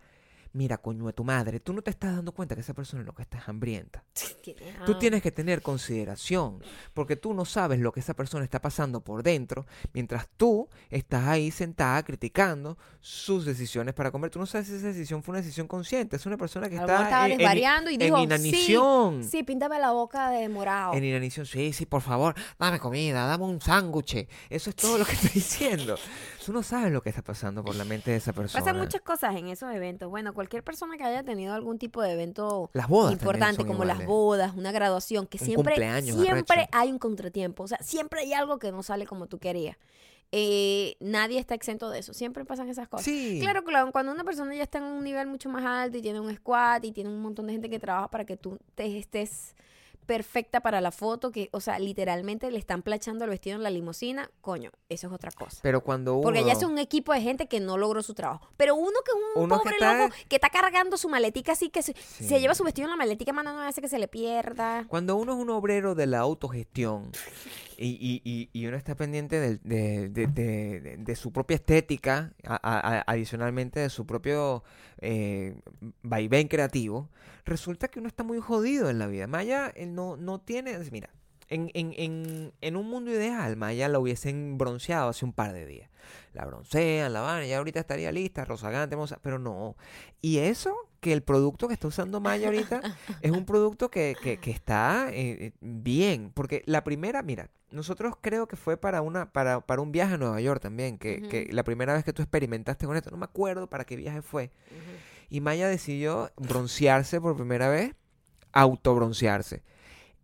B: Mira, coño de tu madre, tú no te estás dando cuenta que esa persona lo que está es hambrienta. *laughs* Tú tienes que tener consideración, porque tú no sabes lo que esa persona está pasando por dentro, mientras tú estás ahí sentada criticando sus decisiones para comer. Tú no sabes si esa decisión fue una decisión consciente, es una persona que
A: A lo mejor
B: está
A: estaba
B: en, en-
A: desvariando y
B: en
A: dijo,
B: inanición.
A: sí, sí, píntame la boca de morado.
B: En inanición, sí, sí, por favor, dame comida, dame un sándwich. Eso es todo lo que estoy diciendo. *laughs* Tú no sabes lo que está pasando por la mente de esa persona.
A: Pasan muchas cosas en esos eventos. Bueno, cualquier persona que haya tenido algún tipo de evento
B: Las bodas
A: importante como las bodas, una graduación, que
B: Un
A: siempre, siempre
B: arrecho.
A: hay un contratiempo, o sea, siempre hay algo que no sale como tú querías. Eh, nadie está exento de eso, siempre pasan esas cosas.
B: Sí.
A: Claro, claro, cuando una persona ya está en un nivel mucho más alto y tiene un squad y tiene un montón de gente que trabaja para que tú te estés perfecta para la foto, que, o sea, literalmente le están planchando el vestido en la limusina, coño, eso es otra cosa.
B: Pero cuando uno...
A: Porque ya es un equipo de gente que no logró su trabajo. Pero uno que es un
B: Uno que
A: pobre
B: está-
A: loco que está cargando su maletica así que se,
B: Sí.
A: se lleva su vestido en la maletica, mano, no hace que se le pierda.
B: Cuando uno es un obrero de la autogestión y, y- y- y uno está pendiente de, de- de- su propia estética, a- a- a- adicionalmente de su propio eh, vaivén creativo, resulta que uno está muy jodido en la vida. Maya no, no tiene... Mira, en, en- en- en un mundo ideal, Maya la hubiesen bronceado hace un par de días. La broncean, la van, ya ahorita estaría lista, rozagante, hermosa, pero no. Y eso que el producto que está usando Maya ahorita *laughs* es un producto que, que- que está eh, eh, bien. Porque la primera, mira, nosotros creo que fue para una para, para un viaje a Nueva York también, que, que la primera vez que tú experimentaste con esto, no me acuerdo para qué viaje fue. Y Maya decidió broncearse por primera vez, autobroncearse.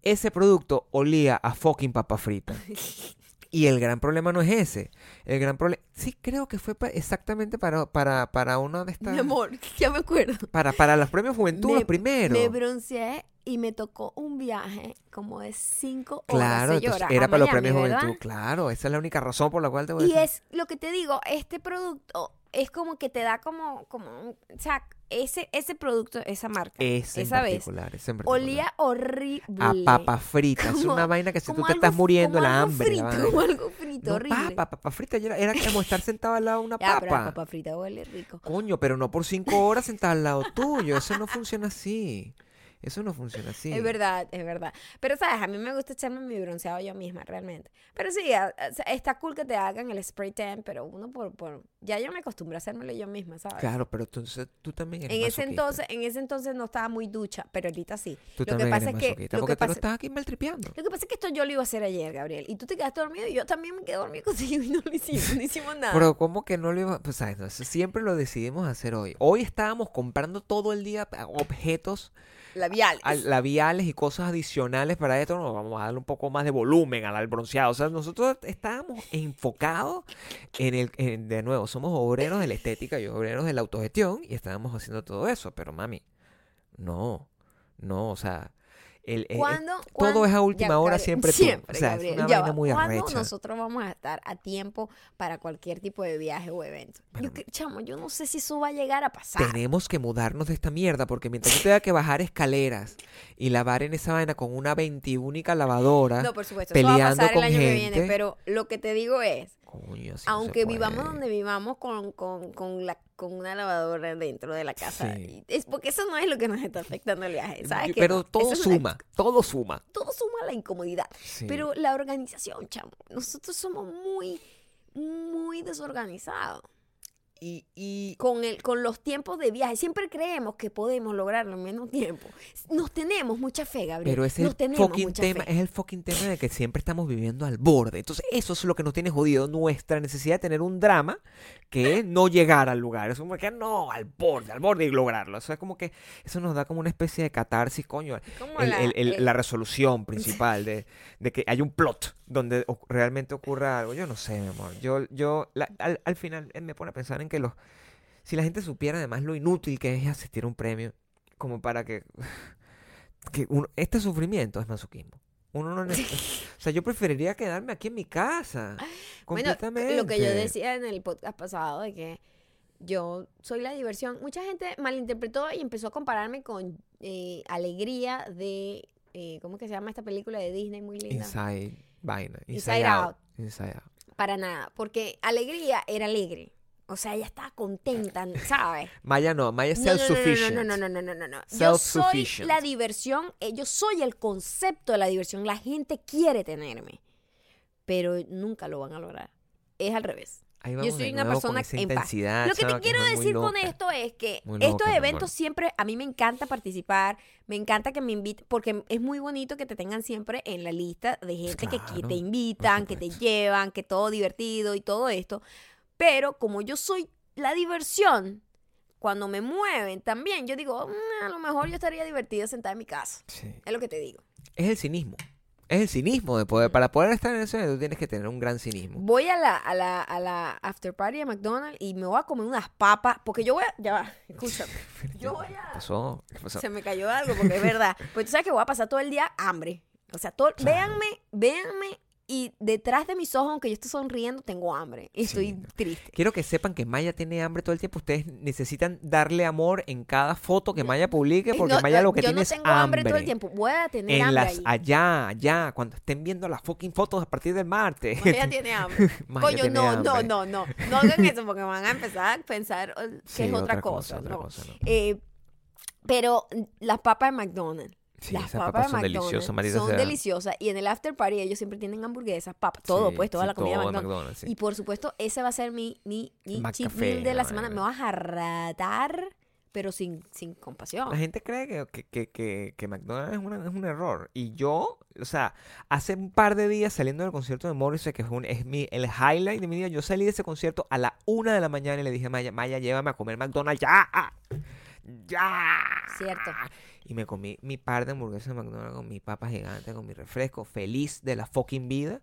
B: Ese producto olía a fucking papa frita. *laughs* Y el gran problema no es ese. El gran problema... Sí, creo que fue pa- exactamente para, para, para una de estas...
A: Mi amor, *laughs* ya me acuerdo.
B: Para, para los premios Juventud,
A: Me-
B: los primeros.
A: Me bronceé y me tocó un viaje como de cinco horas,
B: Claro, entonces
A: señora,
B: era para los premios
A: ¿verdad?
B: Juventud. Claro, esa es la única razón por la cual te voy a
A: Y
B: decir.
A: es lo que te digo, este producto es como que te da como, como, o sea, ese, ese producto, esa marca,
B: Ese
A: esa vez,
B: ese en
A: olía horrible.
B: a papa frita. Es
A: Como-
B: una vaina que si tú te
A: algo-
B: estás muriendo la hambre. la
A: Frito,
B: vaina.
A: como algo frito,
B: No,
A: horrible.
B: papa, papa frita. Era, era como estar sentado al lado de una *laughs*
A: Ya, pero la
B: papa.
A: papa frita huele rico.
B: Coño, pero no por cinco horas sentado al lado tuyo. Eso no funciona así. Eso no funciona así.
A: Es verdad, es verdad. Pero, ¿sabes? A mí me gusta echarme mi bronceado yo misma, realmente. Pero sí, a- a- está cool que te hagan el spray tan, pero uno por, por... Ya yo me acostumbré a hacérmelo yo misma, ¿sabes?
B: Claro, pero entonces tú también eres
A: En ese entonces, en ese entonces no estaba muy ducha, pero ahorita sí.
B: Tú
A: lo que
B: también
A: pasa
B: eres
A: es que- lo
B: porque
A: que
B: tú no
A: pasa-
B: estás aquí maltripeando.
A: Lo que pasa es que esto yo lo iba a hacer ayer, Gabriel. Y tú te quedaste dormido y yo también me quedé dormido *laughs* contigo y no lo hicimos, no hicimos nada.
B: Pero ¿cómo que no lo iba? Pues ¿sabes? No, siempre lo decidimos hacer hoy. Hoy estábamos comprando todo el día objetos
A: Labiales.
B: al- labiales y cosas adicionales para esto. No, vamos a darle un poco más de volumen al, al bronceado. O sea, nosotros estábamos enfocados en el... de nuevo, somos obreros de la estética y obreros de la autogestión y estábamos haciendo todo eso. Pero mami, no, no, o sea... El, el-
A: ¿Cuándo,
B: todo
A: cuándo-
B: es a última
A: ya,
B: hora,
A: Gabriel,
B: siempre tú.
A: Siempre,
B: O sea, es una vaina
A: va.
B: muy
A: ¿Cuándo
B: arrecha.
A: nosotros vamos a estar a tiempo para cualquier tipo de viaje o evento?
B: Bueno,
A: yo, chamo, yo no sé si eso va a llegar a pasar.
B: Tenemos que mudarnos de esta mierda porque mientras yo tenga que bajar escaleras y lavar en esa vaina con una 21 lavadora,
A: No, por supuesto, eso va a
B: peleando
A: pasar el año que viene,
B: gente.
A: pero lo que te digo es,
B: coño, no
A: aunque vivamos donde vivamos con, con, con, la, con una lavadora dentro de la casa,
B: Sí.
A: y es porque eso no es lo que nos está afectando el viaje, ¿sabes? Que
B: Pero todo suma, todo suma.
A: todo suma la incomodidad.
B: Sí.
A: Pero la organización, chamo, nosotros somos muy, muy desorganizados.
B: Y, y
A: Con, el, con los tiempos de viaje, siempre creemos que podemos lograrlo en menos tiempo. Nos tenemos mucha fe, Gabriel.
B: pero es el
A: nos
B: fucking tema,
A: fe.
B: es el fucking tema de que siempre estamos viviendo al borde. Entonces, eso es lo que nos tiene jodido, nuestra necesidad de tener un drama que es no llegar al lugar. Es como que no, al borde, al borde y lograrlo. O sea, es como que eso nos da como una especie de catarsis, coño. El-
A: la-
B: el- la resolución principal de, de que hay un plot donde realmente ocurra algo. Yo no sé, mi amor. Yo, yo la- al, al final eh, me pone a pensar en que los si la gente supiera además lo inútil que es asistir a un premio, como para que, *laughs* que uno- este sufrimiento es masoquismo. Uno no necesita, *laughs* o sea, yo preferiría quedarme aquí en mi casa.
A: Bueno,
B: Completamente.
A: lo que yo decía en el podcast pasado de que yo soy la diversión. Mucha gente malinterpretó y empezó a compararme con eh, Alegría de... eh, ¿Cómo que se llama esta película de Disney muy linda?
B: Inside vaina.
A: Inside
B: Inside, out.
A: Out.
B: Inside out.
A: Para nada, porque Alegría era alegre. O sea, ella estaba contenta, ¿sabes?
B: Maya no, Maya es
A: No, no, no,
B: self-sufficient.
A: No, no, no, no, no, no, no. Yo soy
B: Self-sufficient.
A: la diversión, eh, yo soy el concepto de la diversión. La gente quiere tenerme, pero nunca lo van a lograr. Es al revés.
B: Ahí
A: Yo soy una persona en paz. Lo que te quiero decir con esto es que estos eventos siempre, a mí me encanta participar, me encanta que me inviten, porque es muy bonito que te tengan siempre en la lista de gente que te invitan, que te llevan, que todo divertido y todo esto. Pero como yo soy la diversión, cuando me mueven también, yo digo, "Mm, a lo mejor yo estaría divertida sentada en mi casa.
B: Sí.
A: Es lo que te digo.
B: Es el cinismo. Es el cinismo de poder. Para poder estar en ese evento tienes que tener un gran cinismo.
A: Voy a la, a la, a la after party de McDonald's y me voy a comer unas papas, porque yo voy a, ya va, escúchame, *laughs* yo voy
B: ¿Qué
A: a,
B: pasó? ¿Qué pasó?
A: se me cayó algo, porque es verdad, *laughs* pues tú sabes que voy a pasar todo el día hambre, o sea, todo, véanme, véanme, y detrás de mis ojos, aunque yo esté sonriendo, tengo hambre, y estoy
B: Sí.
A: triste.
B: Quiero que sepan que Maya tiene hambre todo el tiempo. Ustedes necesitan darle amor en cada foto que Maya publique porque
A: No,
B: Maya lo que
A: yo
B: tiene
A: no
B: es
A: tengo
B: hambre.
A: hambre todo el tiempo, voy a tener
B: En
A: hambre
B: las
A: ahí.
B: allá, allá, cuando estén viendo las fucking fotos a partir del martes.
A: Maya *laughs* tiene hambre. *laughs*
B: Maya
A: Coño,
B: tiene
A: no,
B: hambre.
A: no, no, no. No hagan eso porque van a empezar a pensar eh, que
B: Sí,
A: es otra, cosa.
B: otra
A: no.
B: cosa, ¿no?
A: Eh, pero las papas de McDonald's.
B: Sí,
A: las
B: esas
A: papas,
B: papas
A: de
B: son
A: McDonald's
B: deliciosas, maldita
A: son
B: sea.
A: deliciosas. Y en el after party ellos siempre tienen hamburguesas, papas, todo,
B: Sí,
A: pues, toda
B: sí,
A: la comida de
B: todo
A: McDonald's. Y por supuesto, ese va a ser mi, mi, mi meal de la semana. Me vas a ratar, pero sin, sin compasión.
B: La gente cree que, que, que, que, que McDonald's es, una- es un error. Y yo, o sea, hace un par de días saliendo del concierto de Morrissey, que es, un- es mi, el highlight de mi vida, yo salí de ese concierto a la una de la mañana y le dije a Maya, Maya, llévame a comer McDonald's ya. Ya.
A: Cierto.
B: Y me comí mi par de hamburguesas de McDonald's con mi papa gigante, con mi refresco, feliz de la fucking vida.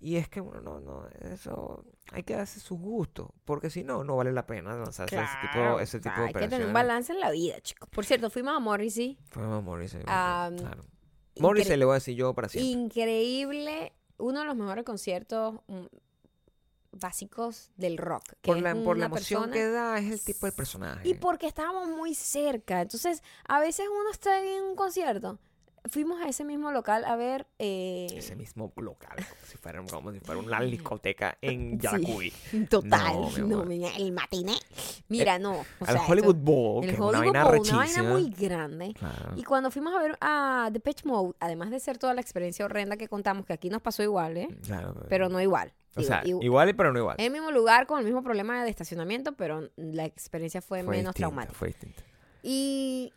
B: Y es que, bueno, no, no, eso hay que darse su gusto, porque si no, no vale la pena lanzarse ese tipo,
A: Claro,
B: ese
A: o sea,
B: tipo de
A: hay que tener un balance en la vida, chicos. Por cierto, fuimos a Morrissey.
B: Fue a Morrissey.
A: Ah,
B: claro. Morrissey le voy a decir yo para siempre.
A: Increíble. Uno de los mejores conciertos mm, básicos del rock. Que
B: por
A: es
B: la, por la emoción
A: persona-
B: que da, es el tipo de personaje.
A: Y porque estábamos muy cerca. Entonces, a veces uno está en un concierto. Fuimos a ese mismo local a ver. eh,
B: Ese mismo local, como si fuera, como si fuera una discoteca en *laughs*
A: Sí.
B: Yaracuy.
A: Total.
B: No,
A: No, el matiné. Mira, no. O
B: Al
A: sea, esto-
B: Hollywood Bowl,
A: el
B: que es
A: Hollywood
B: una vaina
A: Bowl, una vaina muy grande.
B: Claro.
A: Y cuando fuimos a ver a Depeche Mode, además de ser toda la experiencia horrenda que contamos, que aquí nos pasó igual, ¿eh?
B: Claro,
A: Pero no igual.
B: O sea,
A: igu-
B: igual, pero no igual.
A: en el mismo lugar, con el mismo problema de estacionamiento, pero la experiencia fue,
B: fue
A: menos
B: distinta,
A: traumática.
B: Fue distinta.
A: Y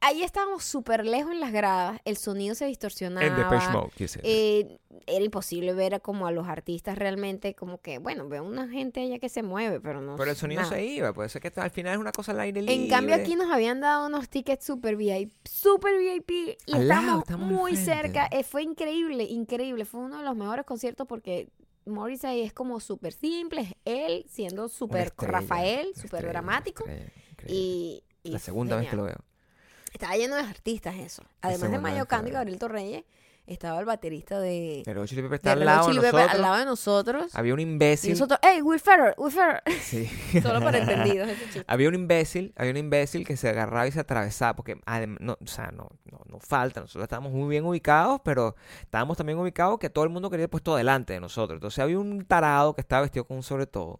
A: ahí estábamos súper lejos en las gradas, el sonido se distorsionaba.
B: En Depeche Mode, quise
A: eh, era imposible ver a como a los artistas realmente como que, bueno, veo una gente allá que se mueve, pero no
B: Pero el sonido
A: nada.
B: se iba, puede ser que al final es una cosa al aire libre.
A: En cambio aquí nos habían dado unos tickets super VIP, super VIP y
B: estamos
A: muy cerca. Eh, fue increíble, increíble. Fue uno de los mejores conciertos porque Morrissey es como súper simple, es él siendo súper Rafael, súper dramático.
B: increíble.
A: Y, y
B: La segunda vez que lo veo.
A: Estaba lleno de artistas eso. Además de Mayo Cando y. Gabriel Torreyes, estaba el baterista de,
B: Pero Chili Pepe
A: de
B: está al lado de nosotros.
A: al lado de nosotros.
B: Había un
A: Y
B: imbécil.
A: nosotros, ¡Ey, Will Ferrer! Will Ferrer! *laughs*
B: Sí.
A: Solo para entendidos ese chiste.
B: Había un imbécil, había un imbécil que se agarraba y se atravesaba, porque no, o sea, no, no, no falta, nosotros estábamos muy bien ubicados, pero estábamos también ubicados que todo el mundo quería puesto delante de nosotros. Entonces había un tarado que estaba vestido con un sobre todo,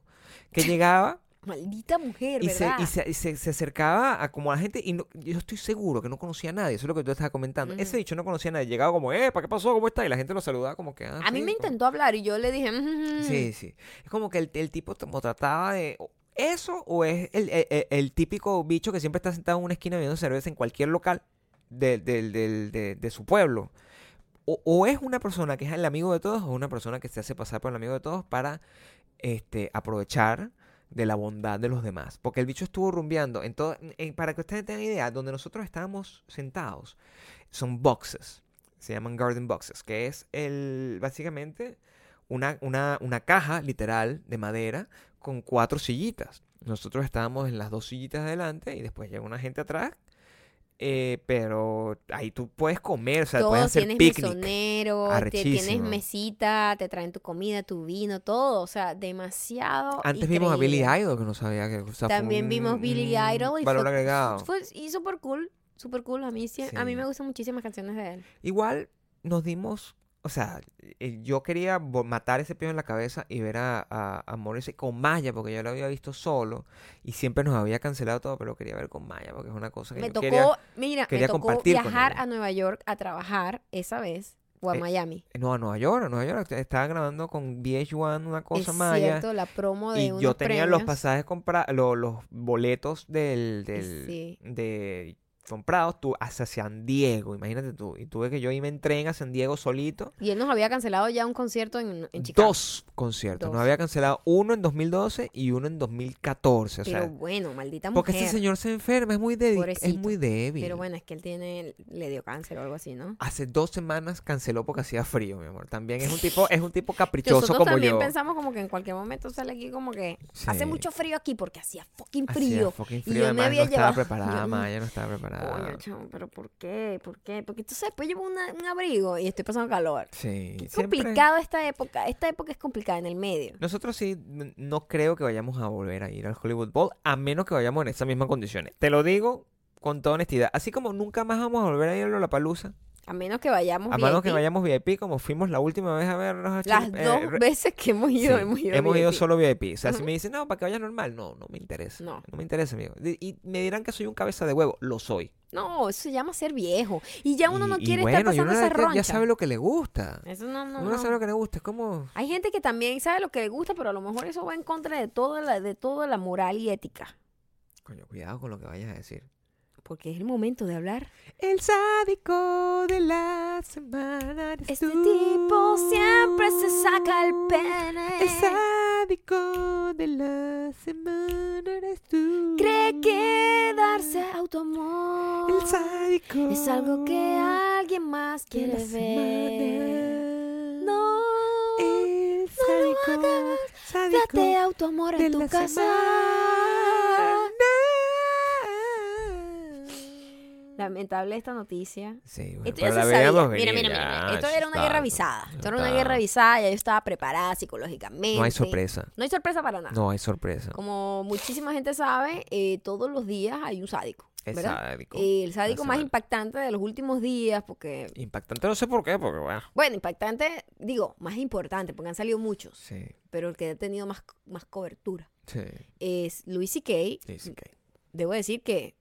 B: que llegaba
A: Maldita mujer,
B: y, se,
A: ¿verdad?
B: y, se, y se- se acercaba a como a la gente y no- yo estoy seguro que no conocía a nadie, eso es lo que tú estabas comentando. Ese dicho no conocía a nadie, llegaba como, eh, ¿para qué pasó? ¿Cómo está? Y la gente lo saludaba como que... "Ah,
A: A mí me
B: como-
A: intentó hablar y yo le dije, "Mm".
B: Sí, sí. Es como que el, el tipo como trataba de... ¿Eso o es el, el- el- típico bicho que siempre está sentado en una esquina bebiendo cerveza en cualquier local de, de su pueblo? O, o es una persona que es el amigo de todos o una persona que se hace pasar por el amigo de todos para este, aprovechar de la bondad de los demás. Porque el bicho estuvo rumbeando. En todo, para que ustedes tengan idea, donde nosotros estábamos sentados son boxes. Se llaman garden boxes, que es el básicamente una, una, una caja literal de madera con cuatro sillitas. Nosotros estábamos en las dos sillitas de adelante y después llega una gente atrás. Eh, pero ahí tú puedes comer, o sea,
A: todo
B: puedes hacer
A: tienes
B: picnic.
A: mesonero,
B: Arrechísimo.
A: tienes mesita, te traen tu comida, tu vino, todo, o sea, demasiado
B: Antes vimos a Billy. Idol, que no sabía que o sea,
A: También
B: un-
A: vimos Billy
B: un
A: Idol y
B: valor
A: fue-
B: agregado.
A: Fue, y súper cool, súper cool. A mí, sí- a mí me gustan muchísimas canciones de él.
B: Igual nos dimos, o sea, eh, yo quería matar ese pie en la cabeza y ver a, a, a Morrissey con Maya, porque yo lo había visto solo y siempre nos había cancelado todo, pero lo quería ver con Maya, porque es una cosa que
A: Me
B: yo
A: tocó,
B: quería...
A: mira, me
B: quería
A: tocó
B: compartir con
A: viajar a Nueva York a trabajar esa vez, o a
B: Eh,
A: Miami.
B: No, a Nueva York, a Nueva York. Estaba grabando con VH1 una cosa
A: es
B: Maya.
A: cierto, la promo de
B: Y
A: unos
B: yo tenía los pasajes comprados, los boletos del, del
A: Sí.
B: de comprados tú hacia San Diego, imagínate tú. Y tuve que yo irme en tren a San Diego solito.
A: Y él nos había cancelado ya un concierto en, en Chicago.
B: Dos conciertos.
A: Dos.
B: Nos había cancelado uno en 2012 y uno en 2014. O
A: Pero
B: sea,
A: bueno, maldita
B: porque
A: mujer.
B: este señor se enferma, es muy débil. Es
A: Pobrecito.
B: muy débil.
A: Pero bueno, es que él tiene, le dio cáncer o algo así, ¿no?
B: Hace dos semanas canceló porque hacía frío, mi amor. También es un tipo, es un tipo caprichoso
A: Nosotros
B: como
A: también
B: yo.
A: pensamos como que en cualquier momento sale aquí como que hace mucho frío aquí porque hacía fucking
B: Hacía
A: frío.
B: fucking
A: Y
B: frío,
A: yo me había
B: no estaba
A: llevado-
B: preparada,
A: yo-
B: Maya no estaba preparada.
A: Coño, chamo, pero ¿por qué? ¿Por qué? Porque entonces después llevo una- un abrigo y estoy pasando calor.
B: Sí,
A: Es complicado esta época. Esta época es complicada en el medio.
B: Nosotros sí, no creo que vayamos a volver a ir al Hollywood Bowl, a menos que vayamos en esas mismas condiciones. Te lo digo con toda honestidad. Así como nunca más vamos a volver a ir a Lollapalooza,
A: A menos que vayamos
B: a menos que
A: VIP.
B: vayamos VIP, como fuimos la última vez a vernos a
A: Las
B: Chile- eh,
A: dos veces que hemos
B: sí,
A: ido, hemos ido VIP.
B: solo VIP. O sea, si me dicen, no, para que vaya normal, no, no me interesa.
A: No.
B: No me interesa, amigo. Y me dirán que soy un cabeza de huevo, lo soy.
A: No, eso se llama ser viejo. Y ya uno
B: Y-
A: no quiere
B: bueno,
A: estar
B: y
A: pasando
B: uno
A: esa roncha.
B: ya sabe lo que le gusta.
A: Eso no, no,
B: uno
A: no.
B: sabe lo que le gusta, es como...
A: Hay gente que también sabe lo que le gusta, pero a lo mejor eso va en contra de toda la, de toda la moral y ética.
B: Coño, cuidado con lo que vayas a decir.
A: Porque es el momento de hablar.
B: El sádico de la semana eres
A: Este
B: tú.
A: tipo siempre se saca el pene.
B: El sádico de la semana eres tú.
A: Cree que darse autoamor
B: El sádico.
A: es algo que alguien más quiere ver.
B: semana.
A: No,
B: El
A: no lo
B: sádico.
A: hagas.
B: sádico
A: date autoamor en tu casa.
B: semana.
A: Lamentable esta noticia.
B: Sí, bueno,
A: Esto ya se sabía. Mira, mira, mira, mira. Esto era una
B: está-
A: guerra avisada. Esto era una guerra avisada. Ya yo estaba preparada psicológicamente.
B: No hay sorpresa.
A: No hay sorpresa para nada.
B: No hay sorpresa.
A: Como muchísima gente sabe, eh, todos los días hay un sádico. ¿verdad?
B: sádico.
A: Eh, el sádico más impactante de los últimos días, porque,
B: Impactante no sé por qué, porque bueno.
A: bueno, impactante, digo, más importante, porque han salido muchos,
B: Sí,
A: pero el que ha tenido más, más cobertura
B: sí.
A: es Louis C.K. Debo decir que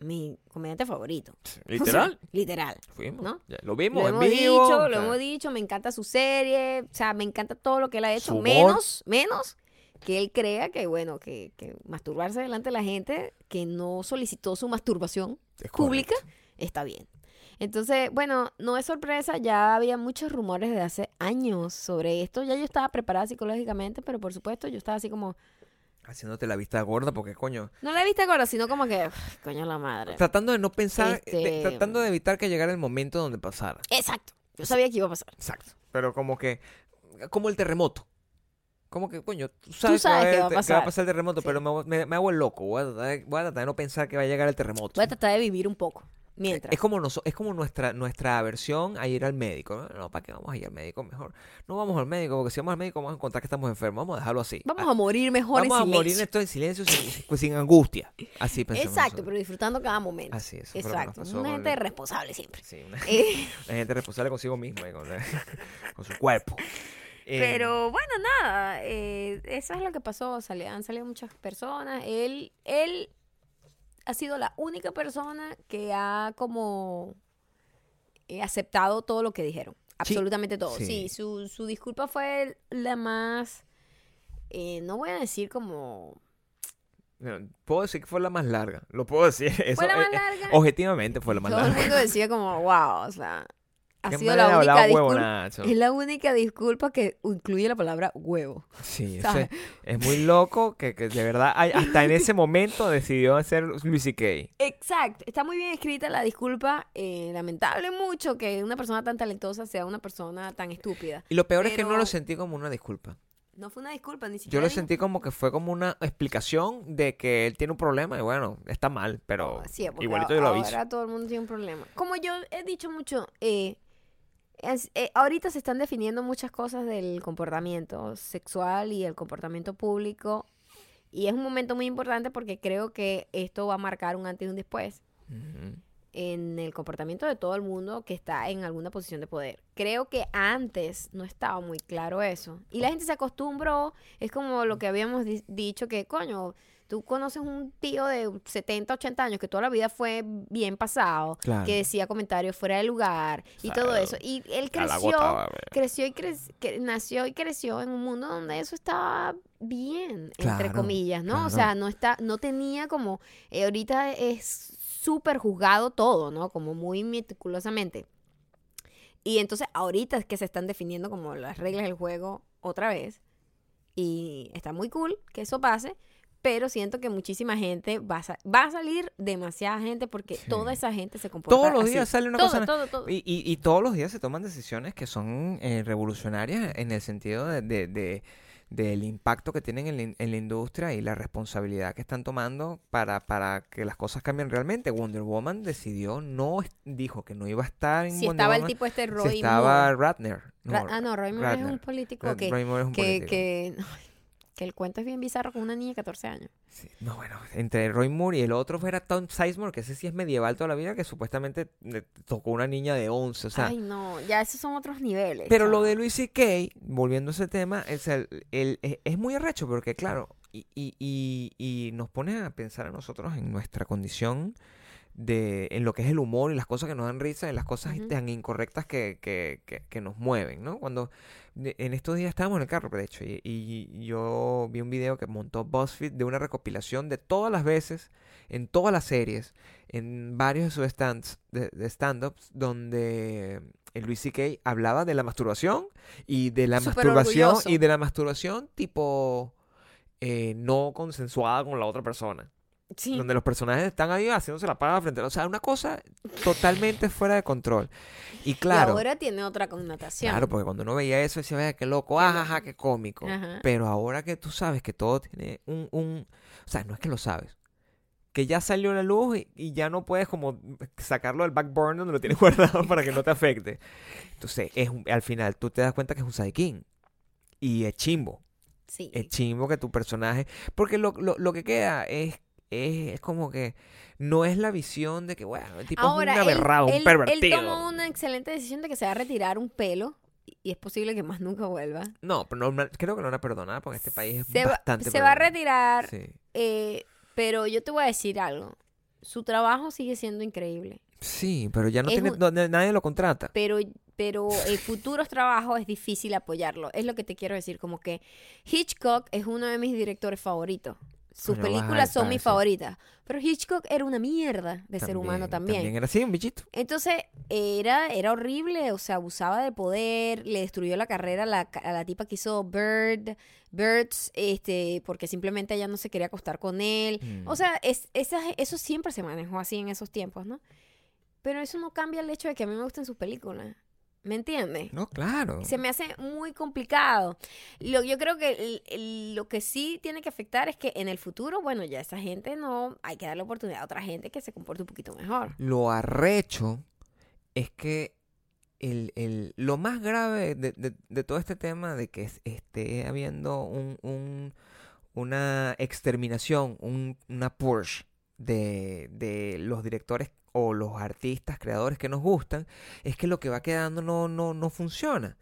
A: mi comediante favorito.
B: Literal. *laughs*
A: O sea, literal.
B: Fuimos.
A: ¿no?
B: Ya, lo vimos
A: Lo
B: en
A: hemos
B: vivo.
A: dicho,
B: o
A: lo hemos dicho, me encanta su serie, o sea, me encanta todo lo que él ha hecho, menos, menos que él crea que, bueno, que, que masturbarse delante de la gente que no solicitó su masturbación
B: es
A: pública está bien. Entonces, bueno, no es sorpresa, ya había muchos rumores de hace años sobre esto, ya yo estaba preparada psicológicamente, pero por supuesto yo estaba así como,
B: Haciéndote la vista gorda, porque coño.
A: no la viste ahora, sino como que, "Uf, *sighs* coño la madre.
B: Tratando de no pensar, de-
A: Este-
B: tratando de evitar que llegara el momento donde pasara.
A: Exacto, yo sabía que iba a pasar.
B: Exacto. Pero como que, como el terremoto. Como que, coño, tú sabes,
A: sabes
B: que,
A: que va a pasar.
B: pasar el terremoto,
A: Sí.
B: pero me, me- me hago el loco. Voy a, tratar, de- voy a tratar de no pensar que va a llegar el terremoto.
A: Voy a tratar de vivir un poco, mientras.
B: Es como, noso- es como nuestra, nuestra aversión a ir al médico. No, no, ¿para qué vamos a ir al médico mejor? No vamos al médico, porque si vamos al médico vamos a encontrar que estamos enfermos. Vamos a dejarlo así.
A: Vamos
B: Ah,
A: a morir mejor
B: vamos
A: en
B: a morir
A: silencio.
B: esto en silencio, sin, pues, sin angustia. Así pensamos.
A: Exacto,
B: nosotros.
A: pero disfrutando cada momento.
B: Así es. nos
A: Exacto, una gente
B: el-
A: responsable siempre.
B: Sí, una, *laughs*
A: Eh,
B: una gente responsable consigo mismo, eh, con, *laughs* con su cuerpo. Eh,
A: pero bueno, nada, eh, eso es lo que pasó. han salido muchas personas. Él, él ha sido la única persona que ha como eh, aceptado todo lo que dijeron. Absolutamente todo.
B: sí.
A: Sí, su, su disculpa fue la más, eh, no voy a decir como...
B: no, puedo decir que fue la más larga. Lo puedo decir. *laughs* Eso,
A: Fue la más
B: eh,
A: larga.
B: objetivamente fue la más
A: Todo el
B: larga.
A: mundo *laughs* decía como, wow, o sea, ha sido la única disculpa. Es la única disculpa que incluye la palabra huevo.
B: Sí, *laughs* es, es muy loco que, que de verdad hay- hasta en ese *laughs* momento decidió hacer Luis C.K.
A: Exacto, está muy bien escrita la disculpa. eh, lamentable mucho que una persona tan talentosa sea una persona tan estúpida.
B: Y lo peor es que no lo sentí como una disculpa.
A: No fue una disculpa, ni
B: Yo
A: siquiera.
B: lo
A: dijo-
B: sentí como que fue como una explicación de que él tiene un problema y bueno, está mal, pero
A: Sí,
B: igualito yo lo aviso.
A: Ahora todo el mundo tiene un problema. Como yo he dicho mucho, eh, es- eh, ahorita se están definiendo muchas cosas del comportamiento sexual y el comportamiento público. Y es un momento muy importante porque creo que esto va a marcar un antes y un después en el comportamiento de todo el mundo que está en alguna posición de poder. Creo que antes no estaba muy claro eso. Y la gente se acostumbró, es como lo que habíamos di- dicho, que coño, tú conoces un tío de 70, 80 años que toda la vida fue bien pasado,
B: Claro.
A: que decía comentarios fuera de lugar y todo eso. Y él creció,
B: gota,
A: creció y cre- que nació y creció en un mundo donde eso estaba bien, entre comillas, ¿no? O sea, no está, no tenía como, eh, ahorita es súper juzgado todo, ¿no? Como muy meticulosamente. Y entonces ahorita es que se están definiendo como las reglas del juego otra vez. Y está muy cool que eso pase. Pero siento que muchísima gente va a, va a salir demasiada gente porque
B: Sí.
A: toda esa gente se comporta
B: Todos los
A: así.
B: días sale una
A: todo,
B: cosa.
A: todo, todo.
B: Y, y- y todos los días se toman decisiones que son eh, revolucionarias en el sentido de, de- de- del impacto que tienen en la, in- en la industria y la responsabilidad que están tomando para, para que las cosas cambien realmente. Wonder Woman decidió, no dijo que no iba a estar en
A: Si
B: Wonder
A: estaba el tipo este
B: si
A: Roy
B: estaba
A: Moore.
B: Ratner.
A: Ra- ah, no, Roy Moore es un político
B: Ra-
A: que,
B: Roy Moore es un
A: que,
B: político.
A: que, *laughs* que el cuento es bien bizarro con una niña de 14 años.
B: Sí, No, bueno, entre Roy Moore y el otro era Tom Sizemore, que ese sí es medieval toda la vida, que supuestamente le tocó una niña de 11, o sea...
A: Ay, no, ya esos son otros niveles.
B: Pero lo de Luis C.K., volviendo a ese tema, es, el, el- es, es muy arrecho porque, claro, y, y- y- y nos pone a pensar a nosotros en nuestra condición de en lo que es el humor y las cosas que nos dan risa y las cosas tan incorrectas que, que, que, que nos mueven, ¿no? Cuando en estos días estábamos en el carro, de hecho, y, y yo vi un video que montó BuzzFeed de una recopilación de todas las veces, en todas las series, en varios de sus stands, de, de stand-ups, donde el Luis C.K. hablaba de la masturbación y de la masturbación
A: orgulloso.
B: y de la masturbación tipo eh, no consensuada con la otra persona
A: Sí.
B: donde los personajes están ahí haciéndose la paga frente a... O sea, una cosa totalmente fuera de control. Y claro,
A: Y ahora tiene otra connotación.
B: claro, porque cuando uno veía eso decía, vaya, qué loco, ajaja, qué cómico.
A: Ajá.
B: Pero ahora que tú sabes que todo tiene un, un... O sea, no es que lo sabes. Que ya salió la luz y, y ya no puedes como sacarlo del backburner donde lo tienes *laughs* guardado para que no te afecte. Entonces, es un- al final tú te das cuenta que es un sidekick. Y es chimbo.
A: Sí.
B: Es chimbo que tu personaje. Porque lo, lo, lo que queda es, es, es como que no es la visión de que, bueno, el tipo
A: Ahora,
B: es un aberrado,
A: él,
B: un pervertido.
A: Él tomó una excelente decisión de que se va a retirar un pelo y- es posible que más nunca vuelva.
B: No, pero no, creo que no van a perdonar porque este país es
A: Se va,
B: bastante.
A: se va a retirar,
B: Sí.
A: eh, pero yo te voy a decir algo. Su trabajo sigue siendo increíble,
B: Sí, pero ya no
A: Es
B: tiene.
A: un-
B: no- nadie lo contrata.
A: pero, pero el futuros trabajos es difícil apoyarlo. Es lo que te quiero decir, como que Hitchcock es uno de mis directores favoritos. Sus películas son mis favoritas. Pero Hitchcock era una mierda de ser humano también.
B: También era así, un bichito.
A: Entonces, era, era horrible, o sea, abusaba de poder, le destruyó la carrera a la, a la tipa que hizo Bird, Birds, este, porque simplemente ella no se quería acostar con él.
B: Mm.
A: O sea, es, esa- eso siempre se manejó así en esos tiempos, ¿no? Pero eso no cambia el hecho de que a mí me gusten sus películas. ¿Me entiendes?
B: No, claro.
A: Se me hace muy complicado. Lo, yo creo que el- el- lo que sí tiene que afectar es que en el futuro, bueno, ya esa gente no, hay que darle oportunidad a otra gente que se comporte un poquito mejor.
B: Lo arrecho es que el, el- lo más grave de, de- de todo este tema de que es- esté habiendo un, un- una exterminación, un- una push de, de los directores o los artistas, creadores que nos gustan, es que lo que va quedando no, no, no funciona.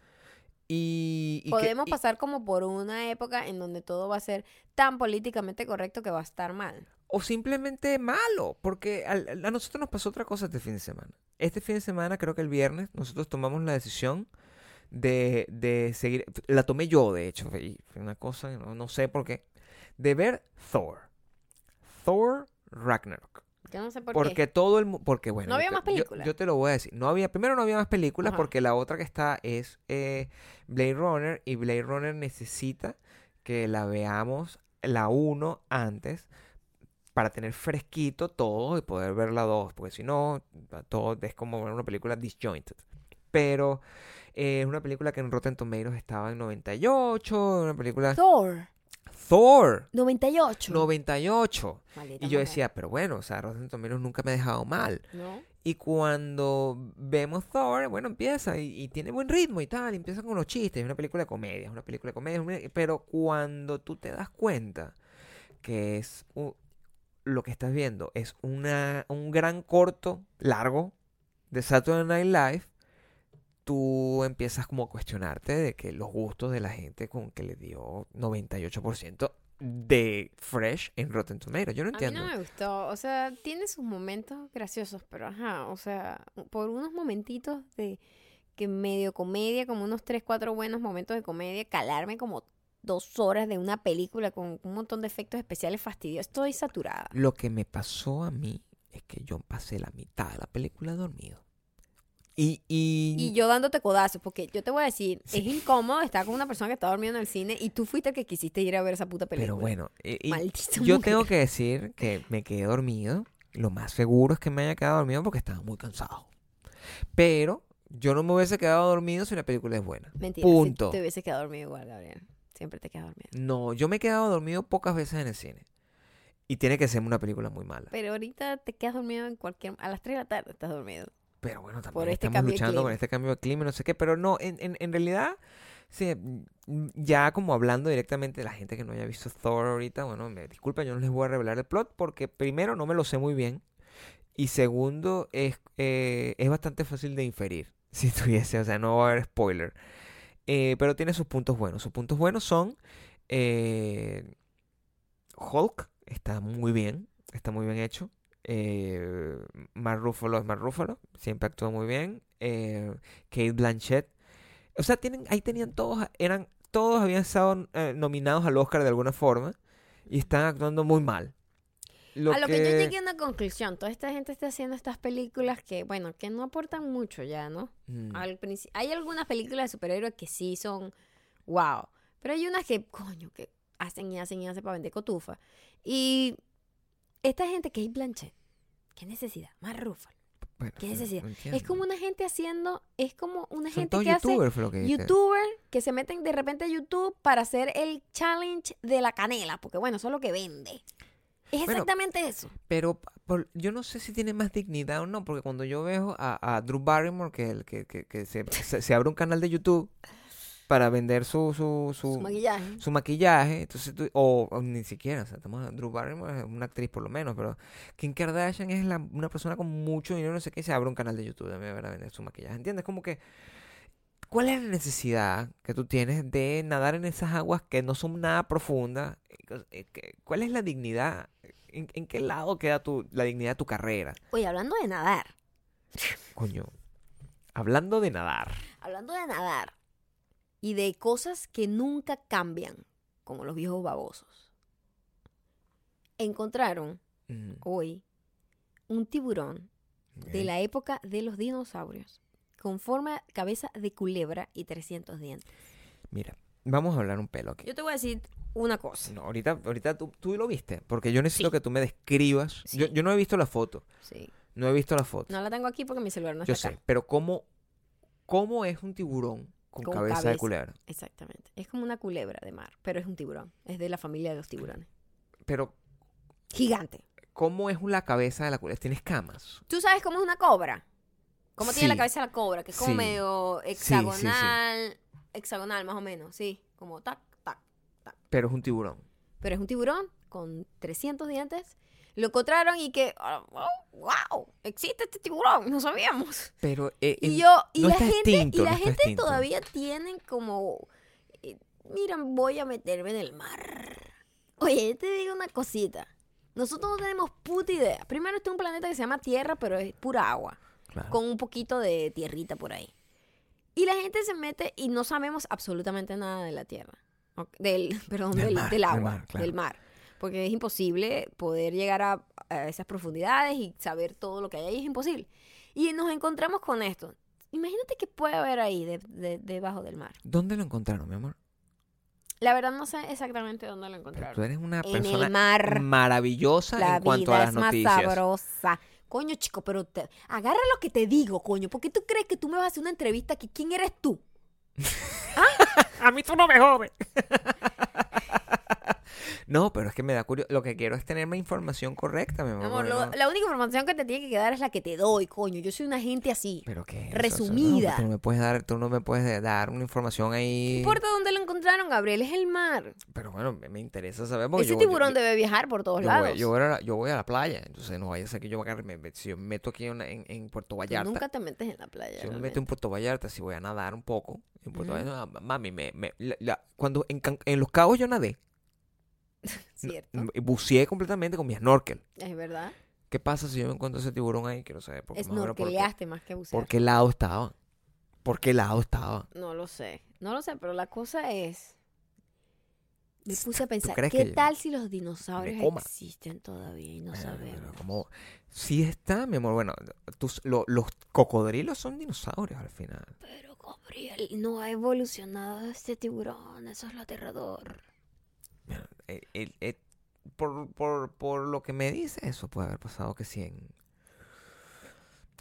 B: Y, y que-
A: Podemos
B: y-
A: pasar como por una época en donde todo va a ser tan políticamente correcto que va a estar mal.
B: O simplemente malo, porque a nosotros nos pasó otra cosa este fin de semana. Este fin de semana, creo que el viernes, nosotros tomamos la decisión de, de seguir, la tomé yo de hecho, fue una cosa, no, no sé por qué, de ver Thor. Thor Ragnarok.
A: Yo no sé por
B: Porque
A: qué.
B: todo el mundo, porque bueno,
A: ¿No había
B: yo
A: más películas?
B: Yo, te lo voy a decir. No había, primero no había más películas
A: Ajá.
B: porque la otra que está es eh, Blade Runner y Blade Runner necesita que la veamos la 1 antes para tener fresquito todo y poder ver la 2, porque si no, todo es como ver una película disjointed. Pero eh, es una película que en Rotten Tomatoes estaba en 98, una película...
A: Thor,
B: Thor,
A: 98.
B: 98.
A: Maldita
B: Y yo
A: mujer.
B: decía, pero bueno, o sea, Rotten Tomatoes nunca me ha dejado mal.
A: ¿No?
B: Y cuando vemos Thor, bueno, empieza y, y tiene buen ritmo y tal, y empieza con los chistes, es una película de comedia, es una película de comedia, una- pero cuando tú te das cuenta que es u- lo que estás viendo es una, un gran corto, largo, de Saturday Night Live, tú empiezas como a cuestionarte de que los gustos de la gente con que le dio 98% de Fresh en Rotten Tomatoes. Yo no
A: A mí
B: entiendo.
A: no me gustó. O sea, tiene sus momentos graciosos, pero ajá, o sea, por unos momentitos de que medio comedia, como unos 3, 4 buenos momentos de comedia, calarme como dos horas de una película con un montón de efectos especiales fastidiosos. Estoy saturada.
B: Lo que me pasó a mí es que yo pasé la mitad de la película dormido. Y, y,
A: Y yo dándote codazos, porque yo te voy a decir,
B: Sí.
A: es incómodo estar con una persona que está dormida en el cine y tú fuiste el que quisiste ir a ver esa puta película.
B: pero bueno, y- y
A: Maldita
B: yo
A: mujer.
B: tengo que decir que me quedé dormido. Lo más seguro es que me haya quedado dormido porque estaba muy cansado. Pero yo no me hubiese quedado dormido si la película es buena.
A: Mentira, si
B: Punto.
A: te hubiese quedado dormido igual, Gabriel. Siempre te quedas dormido.
B: No, yo me he quedado dormido pocas veces en el cine. Y tiene que ser una película muy mala.
A: Pero ahorita te quedas dormido en cualquier... A las 3 de la tarde estás dormido.
B: Pero bueno, también
A: Por este
B: estamos luchando con este cambio de clima, y no sé qué. Pero no, en, en, en realidad, sí, mm, ya como hablando directamente de la gente que no haya visto Thor ahorita, bueno, me disculpa, yo no les voy a revelar el plot porque primero no me lo sé muy bien y segundo es, eh, es bastante fácil de inferir, *laughs* si tuviese, o sea, no va a haber spoiler. Eh, pero tiene sus puntos buenos. Sus puntos buenos son eh, Hulk, está muy bien, está muy bien hecho. Eh, Mark Ruffalo es Mark Ruffalo, siempre actúa muy bien. Eh, Kate Blanchett. O sea, tienen, ahí tenían todos, eran, todos habían estado eh, nominados al Oscar de alguna forma y están actuando muy mal. Lo
A: a lo que... yo llegué a una conclusión, toda esta gente está haciendo estas películas que, bueno, que no aportan mucho ya, ¿no?
B: Mm,
A: Al hay algunas películas de superhéroes que sí son wow, pero hay unas que, coño, que hacen y hacen y hacen para vender cotufa. Y esta gente que es Blanchett, qué necesidad, más Ruffalo.
B: bueno,
A: ¿Qué necesidad?
B: no
A: Es como una gente haciendo, es como una
B: Son
A: gente que hace
B: youtubers, fue lo que
A: youtuber que se meten de repente a YouTube para hacer el challenge de la canela, porque bueno, eso es lo que vende. Es
B: Bueno,
A: exactamente eso.
B: Pero por- yo no sé si tiene más dignidad o no, porque cuando yo veo a, a Drew Barrymore que, el- que, que, que se, *laughs* se- se abre un canal de YouTube para vender su, su, su,
A: Su maquillaje.
B: su maquillaje, entonces tú- o, o ni siquiera, o sea, estamos, Drew Barrymore es una actriz por lo menos, pero Kim Kardashian es la- una persona con mucho dinero, no sé qué, y se abre un canal de YouTube también para vender su maquillaje, ¿entiendes? Como que, ¿cuál es la necesidad que tú tienes de nadar en esas aguas que no son nada profundas? Eh, ¿Cuál es la dignidad? ¿En, en qué lado queda tu, la dignidad de tu carrera?
A: Oye, hablando de nadar,
B: Coño, hablando de nadar.
A: hablando de nadar y de cosas que nunca cambian, como los viejos babosos, encontraron hoy un tiburón de la época de los dinosaurios, con forma cabeza de culebra y 300 dientes.
B: Mira, vamos a hablar un pelo aquí.
A: Yo te voy a decir una cosa.
B: No, ahorita, ahorita tú, tú lo viste, porque yo necesito
A: Sí.
B: que tú me describas.
A: Sí.
B: Yo, yo no he visto la foto,
A: Sí.
B: no he visto la foto.
A: No la tengo aquí porque mi celular no
B: yo
A: está
B: sé,
A: acá.
B: pero ¿cómo, ¿cómo es un tiburón con,
A: Con
B: cabeza, de culebra?
A: Exactamente. Es como una culebra de mar, pero es un tiburón. Es de la familia de los tiburones.
B: Pero,
A: Gigante.
B: ¿cómo es la cabeza de la culebra? ¿Tiene escamas?
A: ¿Tú sabes cómo es una cobra? ¿Cómo tiene la cabeza la cobra? Que es como
B: Sí.
A: medio
B: sí.
A: hexagonal. Hexagonal, más o menos. Sí. Como tac, tac.
B: Pero es un tiburón.
A: Pero es un tiburón con 300 dientes. Lo encontraron y que, oh, wow, existe este tiburón, no sabíamos.
B: Pero eh,
A: Y yo, y
B: no
A: la
B: está
A: gente,
B: extinto,
A: y la
B: no está
A: gente
B: extinto.
A: todavía tienen como, eh, miran, voy a meterme en el mar. Oye, yo te digo una cosita. Nosotros no tenemos puta idea. Primero, este es un planeta que se llama Tierra, pero es pura agua,
B: claro.
A: con un poquito de tierrita por ahí. Y la gente se mete y no sabemos absolutamente nada de la Tierra. Del, *laughs* perdón,
B: Del
A: del,
B: mar,
A: del
B: del
A: agua,
B: mar, claro.
A: del mar. Porque es imposible poder llegar a, a esas profundidades y saber todo lo que hay ahí. Es imposible. Y nos encontramos con esto. Imagínate qué puede haber ahí de- de- debajo del mar.
B: ¿Dónde lo encontraron, mi amor?
A: La verdad no sé exactamente dónde lo
B: Pero tú
A: encontraron.
B: eres una
A: En
B: persona
A: el mar.
B: maravillosa
A: La
B: en cuanto
A: vida
B: a las
A: es más
B: noticias.
A: sabrosa. Coño, chico, pero te- agarra lo que te digo, coño. ¿Por qué tú crees que tú me vas a hacer una entrevista aquí? ¿Quién eres tú? *laughs*
B: A mí tú no me jodes. *laughs* no, pero es que me da curiosidad. Lo que quiero es tener más información correcta, mi amor.
A: Lo-
B: no-
A: la única información que te tiene que quedar es la que te doy, coño. Yo soy una gente así.
B: ¿Pero qué? es
A: resumida.
B: Eso no, tú no me puedes dar, tú no me puedes dar una información
A: No
B: ahí.
A: importa dónde lo encontraron, Gabriel, es el mar.
B: Pero bueno, me, me interesa saber.
A: Ese
B: yo-
A: tiburón
B: yo-
A: debe viajar por todos lados.
B: voy, yo, voy a la, yo voy a la playa, entonces no vaya a ser que yo me, me- si yo me meto aquí en, en- en Puerto
A: Tú
B: Vallarta,
A: nunca te metes en la playa.
B: si yo me meto en Puerto Vallarta, si voy a nadar un poco, en Puerto
A: Ujú.
B: Vallarta, no, mami, me, me- la- la- cuando en, en Los Cabos yo nadé, *laughs*
A: Cierto.
B: buceé completamente con mi snorkel.
A: Es verdad.
B: ¿Qué pasa si yo me encuentro ese tiburón ahí? Quiero saber. Porque
A: Snorkeleaste más que bucear.
B: ¿Por qué lado estaba? ¿Por qué lado estaba?
A: No lo sé. No lo sé, pero la cosa es. Me puse a pensar, ¿qué tal si los dinosaurios existen todavía y no
B: Bueno,
A: sabemos?
B: como... Sí está, mi amor. Bueno, tus- lo- los cocodrilos son dinosaurios al final.
A: Pero Gabriel, no ha evolucionado este tiburón, eso es lo aterrador.
B: El- el- por, por, por lo que me dice, eso puede haber pasado que sí en,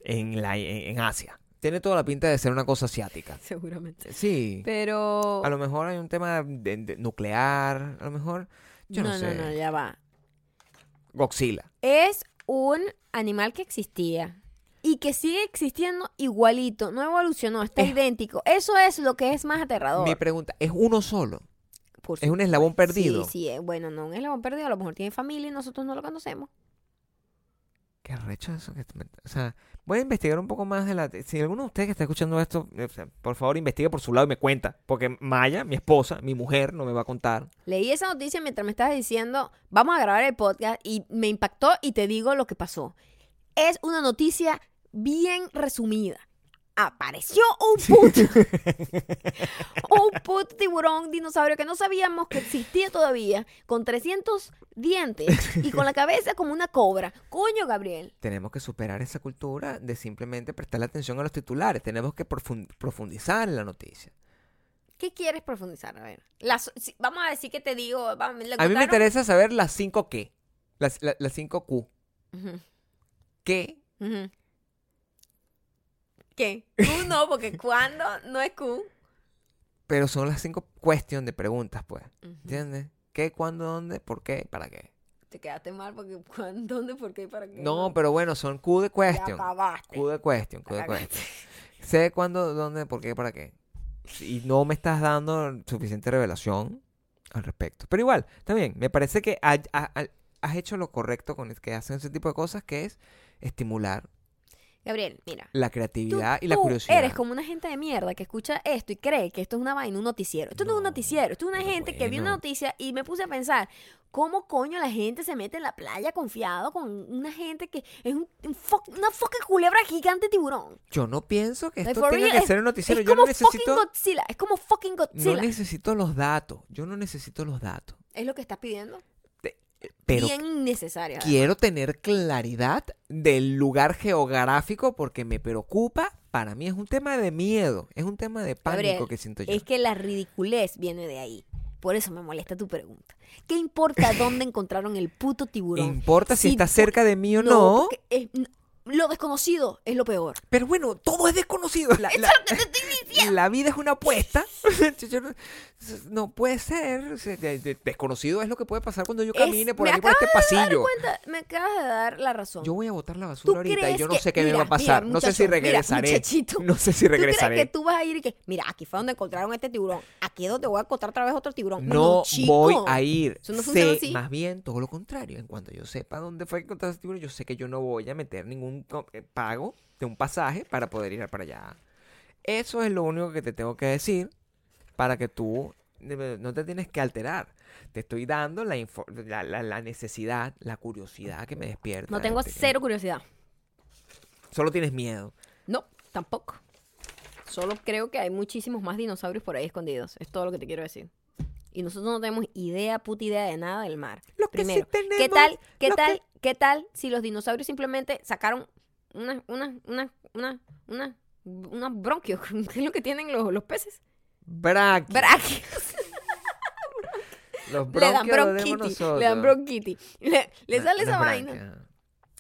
B: en, la, en, en Asia. Tiene toda la pinta de ser una cosa asiática. *laughs*
A: Seguramente.
B: Sí.
A: Pero.
B: A lo mejor hay un tema de- de nuclear, a lo mejor... Yo no,
A: no,
B: sé.
A: no, no, ya va.
B: Godzilla.
A: Es un animal que existía y que sigue existiendo igualito, no evolucionó, está
B: Es-
A: idéntico. Eso es lo que es más aterrador.
B: Mi pregunta, ¿es uno solo?
A: Por
B: ¿Es un eslabón perdido?
A: Sí, sí, eh, bueno, no un eslabón perdido, a lo mejor tiene familia y nosotros no lo conocemos.
B: Qué arrecho eso. Que o sea, voy a investigar un poco más de la... Si alguno de ustedes que está escuchando esto, o sea, por favor investigue por su lado y me cuenta. Porque Maya, mi esposa, mi mujer, no me va a contar.
A: Leí esa noticia mientras me estabas diciendo, vamos a grabar el podcast y me impactó y te digo lo que pasó. Es una noticia bien resumida. Apareció un puto, *laughs* un puto tiburón dinosaurio que no sabíamos que existía todavía, con 300 dientes y con la cabeza como una cobra. Coño, Gabriel.
B: Tenemos que superar esa cultura de simplemente prestarle atención a los titulares. Tenemos que profun- profundizar en la noticia.
A: ¿Qué quieres profundizar? A ver, las- si- vamos a decir que te digo.
B: A mí me interesa saber las 5 qué. Las, la- las 5 Q.
A: Ujú.
B: ¿Qué?
A: ¿Qué? Q no, *laughs* porque cuando no es Q.
B: Pero son las 5 cuestiones de preguntas, pues. ¿Entiendes? ¿Qué, cuándo, dónde, por qué, para qué?
A: Te quedaste mal porque cuándo, dónde, por qué y para qué.
B: No, pero bueno, son Q de question. Q de question, Q de question. Sé cuándo, dónde, por qué, para qué. Y no me estás dando suficiente revelación al respecto. Pero igual, también, me parece que ha- ha- ha- has hecho lo correcto con el que hacen ese tipo de cosas, que es estimular
A: Gabriel, mira.
B: la
A: Tú,
B: creatividad y la
A: tú
B: curiosidad.
A: eres como una gente de mierda que escucha esto y cree que esto es una vaina, un noticiero. Esto no, es un
B: No,
A: noticiero, esto es una gente que vio una noticia y me puse a pensar, ¿cómo coño la gente se mete en la playa confiado con una gente que es un, una fucking culebra gigante tiburón?
B: Yo no pienso que esto tenga que ser un noticiero.
A: es
B: Yo no necesito,
A: fucking Godzilla, es como fucking
B: no
A: Godzilla.
B: necesito los datos. Yo no necesito los datos.
A: es lo que estás pidiendo.
B: Pero
A: Bien innecesario. además.
B: quiero tener claridad del lugar geográfico porque me preocupa. Para mí es un tema de miedo, es un tema de pánico
A: Gabriel,
B: que siento yo.
A: Es que la ridiculez viene de ahí. Por eso me molesta tu pregunta. ¿Qué importa dónde *laughs* encontraron el puto tiburón?
B: Importa si,
A: Si
B: está cerca de mí o no.
A: porque es- lo desconocido es lo peor.
B: Pero bueno, todo es desconocido. *laughs* La,
A: Eso
B: la-
A: te estoy diciendo.
B: la vida es una apuesta. *laughs* No, puede ser. Desconocido es lo que puede pasar cuando yo
A: Es-
B: camine por aquí por este pasillo.
A: cuenta- me acabas de dar la razón.
B: Yo voy a botar la
A: ¿Tú
B: basura ahorita y yo no sé qué me va a pasar.
A: mira,
B: no sé si
A: mira,
B: regresaré. *laughs* no sé si
A: ¿Tú crees
B: regresaré.
A: que tú vas a ir y que, mira, aquí fue donde encontraron este tiburón, aquí es donde voy a encontrar otra vez otro tiburón?
B: No voy a ir.
A: Eso no
B: sé
A: así.
B: más bien todo lo contrario. En cuanto yo sepa dónde fue que encontraste ese tiburón, yo sé que yo no voy a meter ningún eh, pago de un pasaje para poder ir para allá. Eso es lo único que te tengo que decir para que tú no te tienes que alterar. Te estoy dando la, info- la, la- la necesidad, la curiosidad que me despierta.
A: No tengo
B: este, que-
A: cero curiosidad.
B: Solo tienes miedo.
A: No, tampoco. Solo creo que hay muchísimos más dinosaurios por ahí escondidos. Es todo lo que te quiero decir. Y nosotros no tenemos idea, puta idea de nada del mar.
B: Lo que sí
A: Primero, ¿qué
B: tenemos-
A: tal, qué tal, qué tal si los dinosaurios simplemente sacaron una, una, una, una, una, una bronquio? *laughs* ¿Qué es lo que tienen los, los peces?
B: Braquias.
A: Braquios.
B: Los
A: Le dan
B: bronquios los tenemos
A: bronquitis. Le dan bronquitis. Le, le sale esa vaina.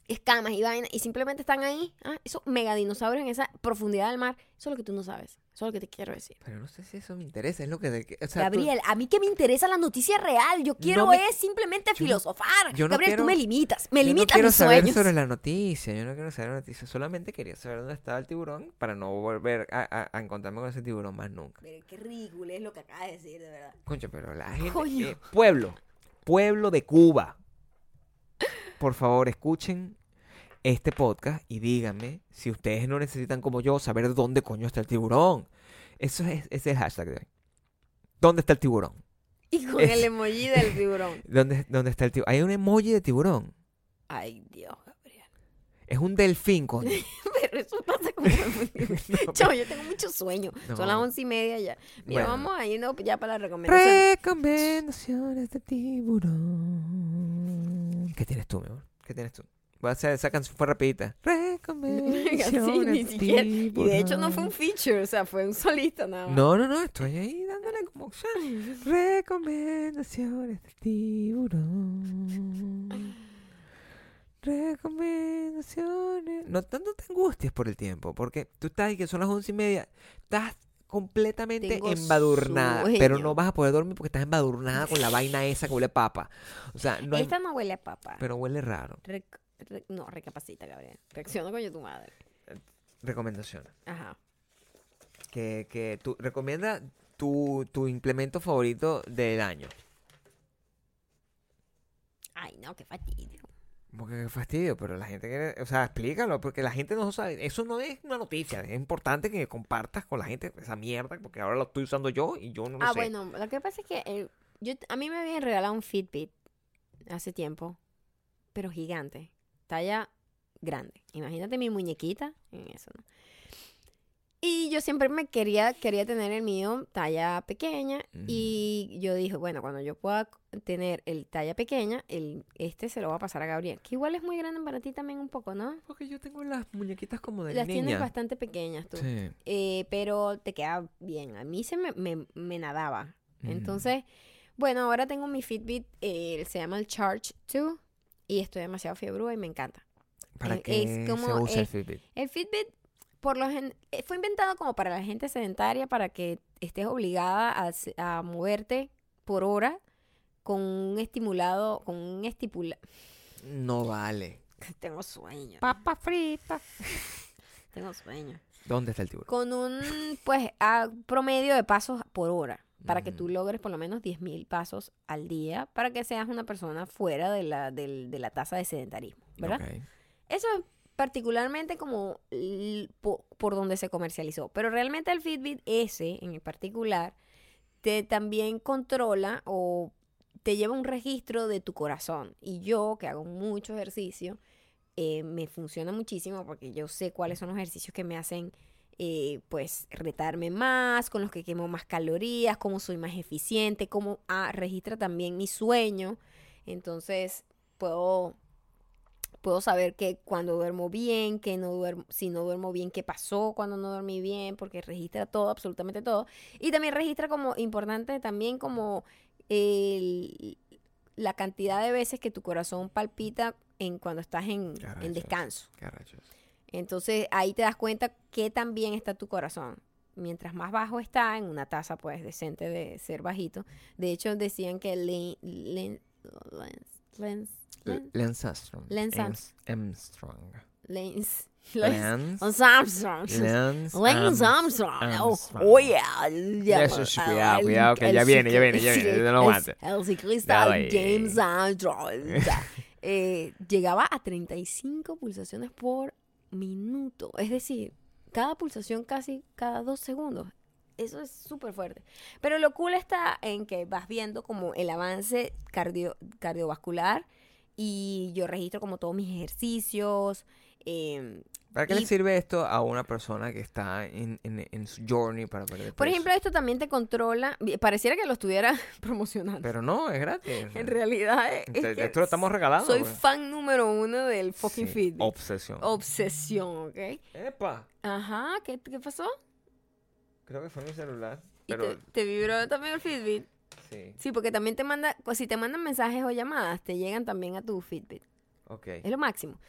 A: Escamas y vainas y simplemente están ahí, ah, esos megadinosaurios en esa profundidad del mar. Eso es lo que tú no sabes. Eso es lo que te quiero decir.
B: Pero no sé si eso me interesa, es lo que... de- o sea, tú-
A: Gabriel, a mí que me interesa la noticia real. Yo quiero
B: me-
A: es simplemente
B: no-
A: filosofar.
B: yo no
A: Gabriel,
B: quiero-
A: tú me limitas. Me
B: yo no
A: limitas
B: quiero
A: mis
B: saber
A: sueños.
B: sobre la noticia, yo no quiero saber la noticia, solamente quería saber dónde estaba el tiburón para no volver a, a- a encontrarme con ese tiburón más nunca.
A: Pero qué ridículo es lo que acabas de decir, de verdad.
B: Concho, pero la gente...
A: Coño.
B: eh, pueblo, pueblo de Cuba. Por favor, escuchen este podcast y díganme si ustedes no necesitan como yo saber dónde coño está el tiburón. Eso es, ese es el hashtag de hoy. ¿Dónde está el tiburón?
A: Y con
B: Es-
A: el emoji del tiburón. *laughs*
B: ¿Dónde, dónde está el tiburón? Hay un emoji de tiburón.
A: Ay, Dios, Gabriel.
B: Es un delfín, *laughs* coño.
A: Pero eso pasa como... *laughs* Chavo, yo tengo mucho sueño. Son las
B: No.
A: once y media ya. Mira,
B: Bueno.
A: vamos a irnos ya para la recomendación.
B: Recomendaciones de tiburón. ¿Qué tienes tú, mi amor? ¿Qué tienes tú? Voy a hacer esa canción fue rapidita. Recomendaciones *laughs*
A: Sí, ni siquiera. Y de hecho no fue un feature, o sea, fue un solista nada más.
B: No, no, no, estoy ahí dándole como... Recomendaciones de tiburón. Recomendaciones. No tanto te angusties por el tiempo, porque tú estás ahí que son las once y media. Estás completamente
A: Tengo
B: embadurnada, pero no vas a poder dormir porque estás embadurnada con la vaina esa que huele a papa. O sea, no hay-
A: Esta no huele a papa.
B: pero huele raro.
A: Re- no, recapacita, Gabriel. Reacciona coño tu madre.
B: Recomendaciones.
A: Ajá.
B: Que, que tú recomienda tu, tu implemento favorito del año.
A: Ay, no, qué fastidio.
B: Porque qué fastidio, pero la gente quiere, o sea, explícalo, porque la gente no sabe, eso no es una noticia, es importante que compartas con la gente esa mierda, porque ahora lo estoy usando yo y yo no lo
A: Ah,
B: sé.
A: bueno, lo que pasa es que eh, yo, a mí me habían regalado un Fitbit hace tiempo, pero gigante, talla grande. Imagínate mi muñequita en eso, ¿no? Y yo siempre me quería, quería tener el mío talla pequeña y yo dije, bueno, cuando yo pueda tener el talla pequeña, el, este se lo va a pasar a Gabriel, que igual es muy grande para ti también un poco, ¿no?
B: Porque yo tengo las muñequitas como de
A: Las
B: niña.
A: tienes bastante pequeñas tú.
B: Sí.
A: Eh, pero te queda bien. A mí se me, me, me nadaba.
B: Mm.
A: Entonces, bueno, ahora tengo mi Fitbit, eh, se llama el Charge 2 y estoy demasiado fiebre y me encanta.
B: ¿Para
A: eh,
B: qué
A: es como,
B: se usa el Fitbit?
A: El Fitbit por lo gen- eh, fue inventado como para la gente sedentaria, para que estés obligada a, a moverte por hora con un estimulado, con un estipula...
B: No vale. *laughs*
A: Tengo sueño.
B: Papa frita. *laughs*
A: Tengo sueño.
B: ¿Dónde está el tiburón?
A: con un pues a promedio de pasos por hora para que
B: Ujú.
A: tú logres por lo menos 10.000 pasos al día para que seas una persona fuera de la, del- de la tasa de sedentarismo, ¿verdad?
B: Ok.
A: Eso es particularmente como por, donde se comercializó, pero realmente el Fitbit ese en particular te también controla o te lleva un registro de tu corazón y yo que hago mucho ejercicio eh, me funciona muchísimo porque yo sé cuáles son los ejercicios que me hacen eh, pues retarme más, con los que quemo más calorías, cómo soy más eficiente, cómo ah, registra también mi sueño. Entonces puedo, puedo saber que cuando duermo bien, que no duermo, si no duermo bien, qué pasó cuando no dormí bien, porque registra todo, absolutamente todo. Y también registra como importante también como el- la cantidad de veces que tu corazón palpita en cuando estás en, descanso. Entonces ahí te das cuenta qué tan bien está tu corazón. Mientras más bajo está, en una tasa pues decente de ser bajito. De hecho decían que Len- Lance, *laughs* Lance, Lance
B: Armstrong.
A: Lance
B: Lance Armstrong.
A: Lance,
B: Lance.
A: Lance Armstrong.
B: Lance
A: Lance
B: Armstrong.
A: Armstrong. Oh, oh, yeah. Ya,
B: Eso sí, cuidado, cuidado, que ya viene, ya viene, ya viene, no lo
A: el-
B: aguante.
A: El ciclista. James Armstrong. *laughs* eh, llegaba a 35 pulsaciones por minuto. Es decir, cada pulsación casi cada dos segundos. Eso es súper fuerte. Pero lo cool está en que vas viendo como el avance cardio- cardiovascular y yo registro como todos mis ejercicios. em,
B: ¿Para qué
A: Y-
B: le sirve esto a una persona que está en, en, en su journey para perder
A: Por ejemplo, esto también te controla. Pareciera que lo estuviera *laughs* promocionando.
B: Pero no, es gratis.
A: en realidad es,
B: Te-
A: que
B: esto lo estamos regalando.
A: soy
B: pues.
A: fan número uno del fucking
B: Sí,
A: Fitbit.
B: Obsesión.
A: Obsesión, ¿ok?
B: Epa.
A: Ajá, ¿qué, qué pasó?
B: Creo que fue mi celular.
A: ¿Y te, te vibró también el Fitbit?
B: sí.
A: Sí, porque también te manda, pues, si te mandan mensajes o llamadas, te llegan también a tu Fitbit.
B: Ok.
A: Es lo máximo.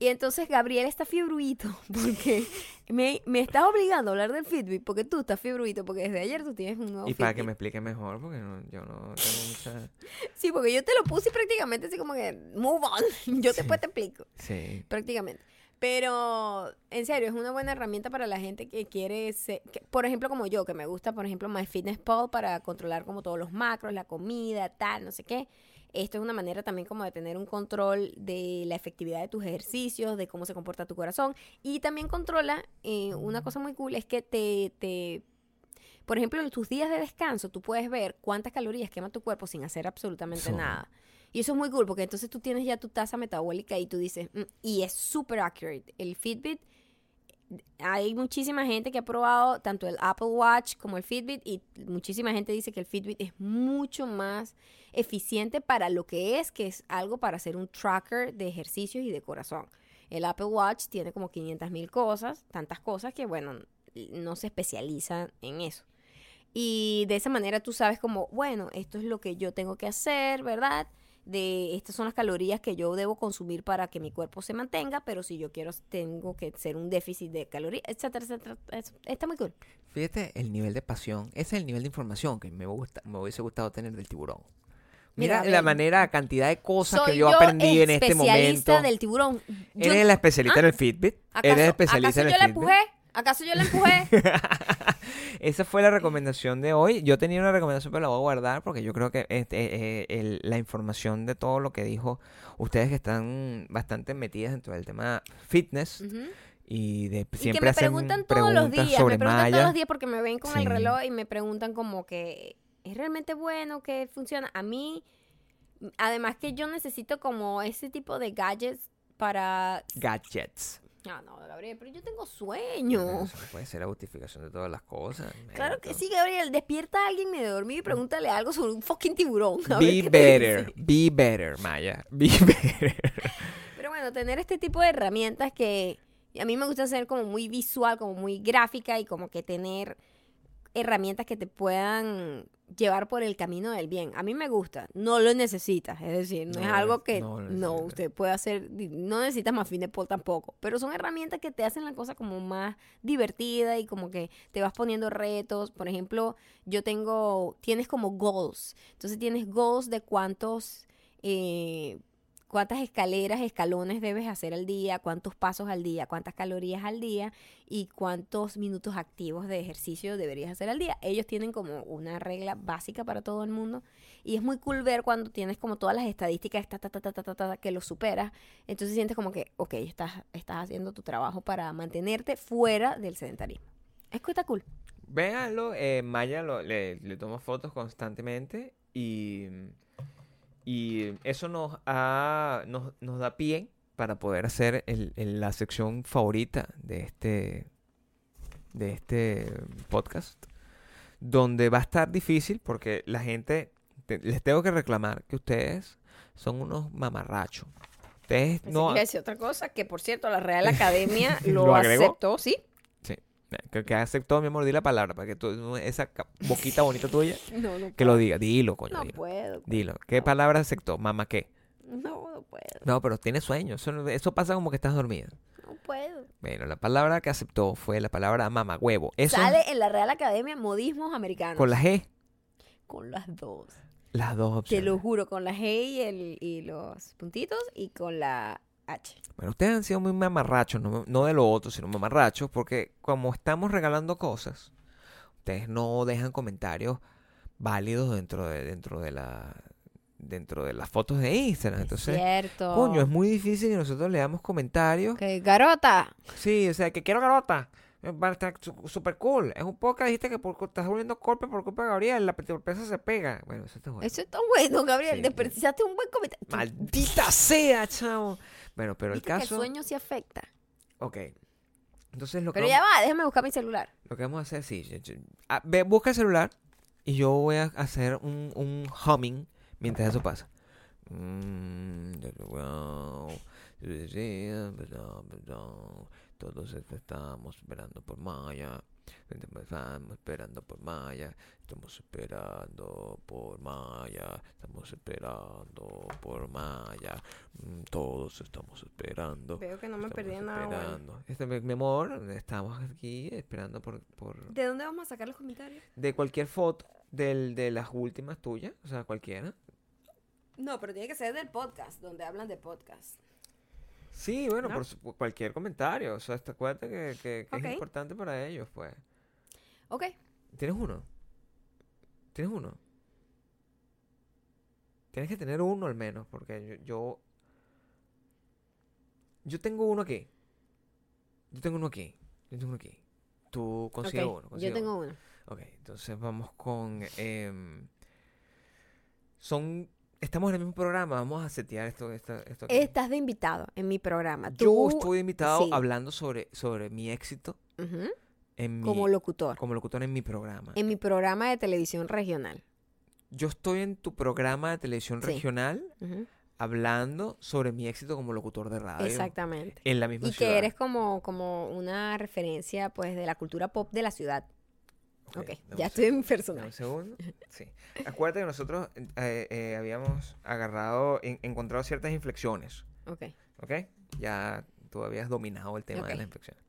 A: Y entonces Gabriel está fiebruito *laughs* porque me, me estás obligando a hablar del Fitbit porque tú estás fiebruito porque desde ayer tú tienes un nuevo
B: Y para que me explique mejor, porque no- yo no tengo mucha... *laughs*
A: Sí, porque yo te lo puse prácticamente así como que, move on, *laughs* yo
B: Sí.
A: después te explico,
B: Sí.
A: prácticamente. Pero, en serio, es una buena herramienta para la gente que quiere, se- que- por ejemplo, como yo, que me gusta, por ejemplo, MyFitnessPal para controlar como todos los macros, la comida, tal, no sé qué. Esto es una manera también como de tener un control de la efectividad de tus ejercicios, de cómo se comporta tu corazón. Y también controla, eh, una cosa muy cool es que te, te, por ejemplo, en tus días de descanso, tú puedes ver cuántas calorías quema tu cuerpo sin hacer absolutamente
B: So.
A: nada. Y eso es muy cool porque entonces tú tienes ya tu tasa metabólica y tú dices, "Mm", y es súper accurate. El Fitbit, hay muchísima gente que ha probado tanto el Apple Watch como el Fitbit y muchísima gente dice que el Fitbit es mucho más eficiente para lo que es, que es algo para hacer un tracker de ejercicios y de corazón. El Apple Watch tiene como 500 mil cosas, tantas cosas que, bueno, no se especializa en eso. Y de esa manera tú sabes como, bueno, esto es lo que yo tengo que hacer, ¿verdad? De estas son las calorías que yo debo consumir para que mi cuerpo se mantenga, pero si yo quiero, tengo que hacer un déficit de calorías, etcétera, etcétera. Es- Está muy cool.
B: Fíjate el nivel de pasión. Ese es el nivel de información que me, gusta, me hubiese gustado tener del tiburón.
A: Mira,
B: Mira, la manera, la cantidad de cosas que yo aprendí en este
A: especialista
B: momento.
A: del tiburón. Yo-
B: Eres la especialista en el Fitbit.
A: ¿acaso,
B: Eres especialista
A: ¿acaso
B: en el
A: yo la empujé? ¿Acaso yo la empujé? *laughs*
B: Esa fue la recomendación de hoy. Yo tenía una recomendación, pero la voy a guardar porque yo creo que este, eh, el- la información de todo lo que dijo ustedes que están bastante metidas dentro del tema fitness y de
A: Y que
B: siempre
A: me
B: hacen
A: preguntan todos los días,
B: sobre
A: me preguntan todos los días porque me ven con
B: Sí.
A: el reloj y me preguntan como que es realmente bueno, que funciona. A mí, además que yo necesito como ese tipo de gadgets para...
B: Gadgets.
A: Ah, no, Gabriel, pero yo tengo sueño.
B: Eso puede ser la justificación de todas las cosas.
A: Claro que sí, Gabriel. Despierta a alguien de dormir y pregúntale algo sobre un fucking tiburón.
B: Be better, be better, Maya. Be *laughs* better.
A: Pero bueno, tener este tipo de herramientas que a mí me gusta ser como muy visual, como muy gráfica y como que tener herramientas que te puedan llevar por el camino del bien. A mí me gusta, no lo necesitas, es decir, no,
B: No
A: es algo que
B: no
A: usted puede hacer, no necesitas más fin de pol tampoco, pero son herramientas que te hacen la cosa como más divertida y como que te vas poniendo retos. Por ejemplo, yo tengo, tienes como goals, entonces tienes goals de cuántos... eh, cuántas escaleras, escalones debes hacer al día, cuántos pasos al día, cuántas calorías al día y cuántos minutos activos de ejercicio deberías hacer al día. Ellos tienen como una regla básica para todo el mundo y es muy cool ver cuando tienes como todas las estadísticas ta, ta, ta, ta, ta, que lo superas. Entonces sientes como que, ok, estás, estás haciendo tu trabajo para mantenerte fuera del sedentarismo. Es que está cool.
B: Véanlo, eh, Maya lo- le, le toma fotos constantemente y, y eso nos, ha- nos, nos da pie para poder hacer el- el- la sección favorita de este, de este podcast, donde va a estar difícil porque la gente, te- les tengo que reclamar que ustedes son unos mamarrachos. Ustedes
A: Pensé
B: no...
A: que iba a decir otra cosa, que por cierto la Real *laughs* Academia lo,
B: ¿Lo
A: aceptó, ¿sí?
B: Que, que aceptó, mi amor, di la palabra para que tú, esa boquita bonita *laughs* tuya,
A: No, no
B: que lo diga. Dilo, coño,
A: No
B: dilo.
A: puedo.
B: Dilo. ¿Qué palabra aceptó? Mamá, ¿qué?
A: No, no puedo.
B: No, pero tiene sueño. Eso, eso pasa como que estás dormida.
A: No puedo.
B: Bueno, la palabra que aceptó fue la palabra mamá huevo. Eso
A: Sale en la Real Academia Modismos Americanos.
B: con la G.
A: Con las dos.
B: Las dos
A: Te
B: opciones.
A: lo juro, con la G y, el, y los puntitos y con la H.
B: Bueno, ustedes han sido muy mamarrachos, no, no de lo otro, sino mamarrachos, porque como estamos regalando cosas, ustedes no dejan comentarios válidos dentro de, dentro de la dentro de las fotos de Instagram. Entonces,
A: Cierto.
B: coño, es muy difícil que nosotros leamos comentarios.
A: Que garota.
B: Sí, o sea, que quiero garota. Eh, Va a estar su- super cool. Es un poco dijiste que por, estás volviendo golpe por culpa de Gabriel, la sorpresa se pega. Bueno, eso está bueno.
A: Eso está bueno, Gabriel.
B: Sí,
A: Desperdiciaste un buen comentario.
B: Maldita sea, chavo. Bueno, pero el
A: Viste que el
B: caso.
A: sueño sí afecta.
B: Ok. Entonces lo que,
A: Pero
B: vamos,
A: ya va, déjame buscar mi celular.
B: lo que vamos a hacer, sí. yo- yo- ah, ve, busca el celular y yo voy a hacer un, un humming mientras eso pasa. Mm, Todos estamos esperando por Maya. Estamos esperando por Maya. Estamos esperando por Maya. Estamos esperando por Maya. Mm, Todos estamos esperando.
A: Veo que no me perdí nada.
B: Este, mi, mi amor, estamos aquí esperando por, por
A: ¿De dónde vamos a sacar los comentarios?
B: de cualquier foto del, de las últimas tuyas, o sea, cualquiera.
A: No, pero tiene que ser del podcast, donde hablan de podcast.
B: Sí, bueno,
A: ¿No?
B: por, su- por cualquier comentario, o sea, hasta acuérdate que, que- que
A: Ok.
B: es importante para ellos, pues.
A: Ok.
B: ¿Tienes uno? ¿Tienes uno? Tienes que tener uno al menos, porque yo, yo, yo tengo uno aquí. Yo tengo uno aquí. Yo tengo uno aquí. Tú consigue
A: ok.
B: uno.
A: Yo tengo
B: uno.
A: uno.
B: Ok, entonces vamos con... em, son... Estamos en el mismo programa, vamos a setear esto, esto, esto.
A: Estás de invitado en mi programa.
B: Yo estuve invitado
A: sí.
B: hablando sobre, sobre mi éxito
A: Ujú,
B: en mi,
A: como locutor.
B: como locutor en mi programa.
A: En mi programa de televisión regional.
B: Yo estoy en tu programa de televisión
A: Sí.
B: regional hablando sobre mi éxito como locutor de radio.
A: Exactamente.
B: En la misma
A: Y
B: ciudad.
A: que eres como, como una referencia pues de la cultura pop de la ciudad. Ok,
B: un
A: ya estoy en
B: Dame un segundo. *laughs* Sí. Acuérdate que nosotros eh, eh, habíamos agarrado, en- encontrado ciertas inflexiones.
A: Ok.
B: ¿Ok? Ya tú habías dominado el tema de
A: Ok.
B: las inflexiones.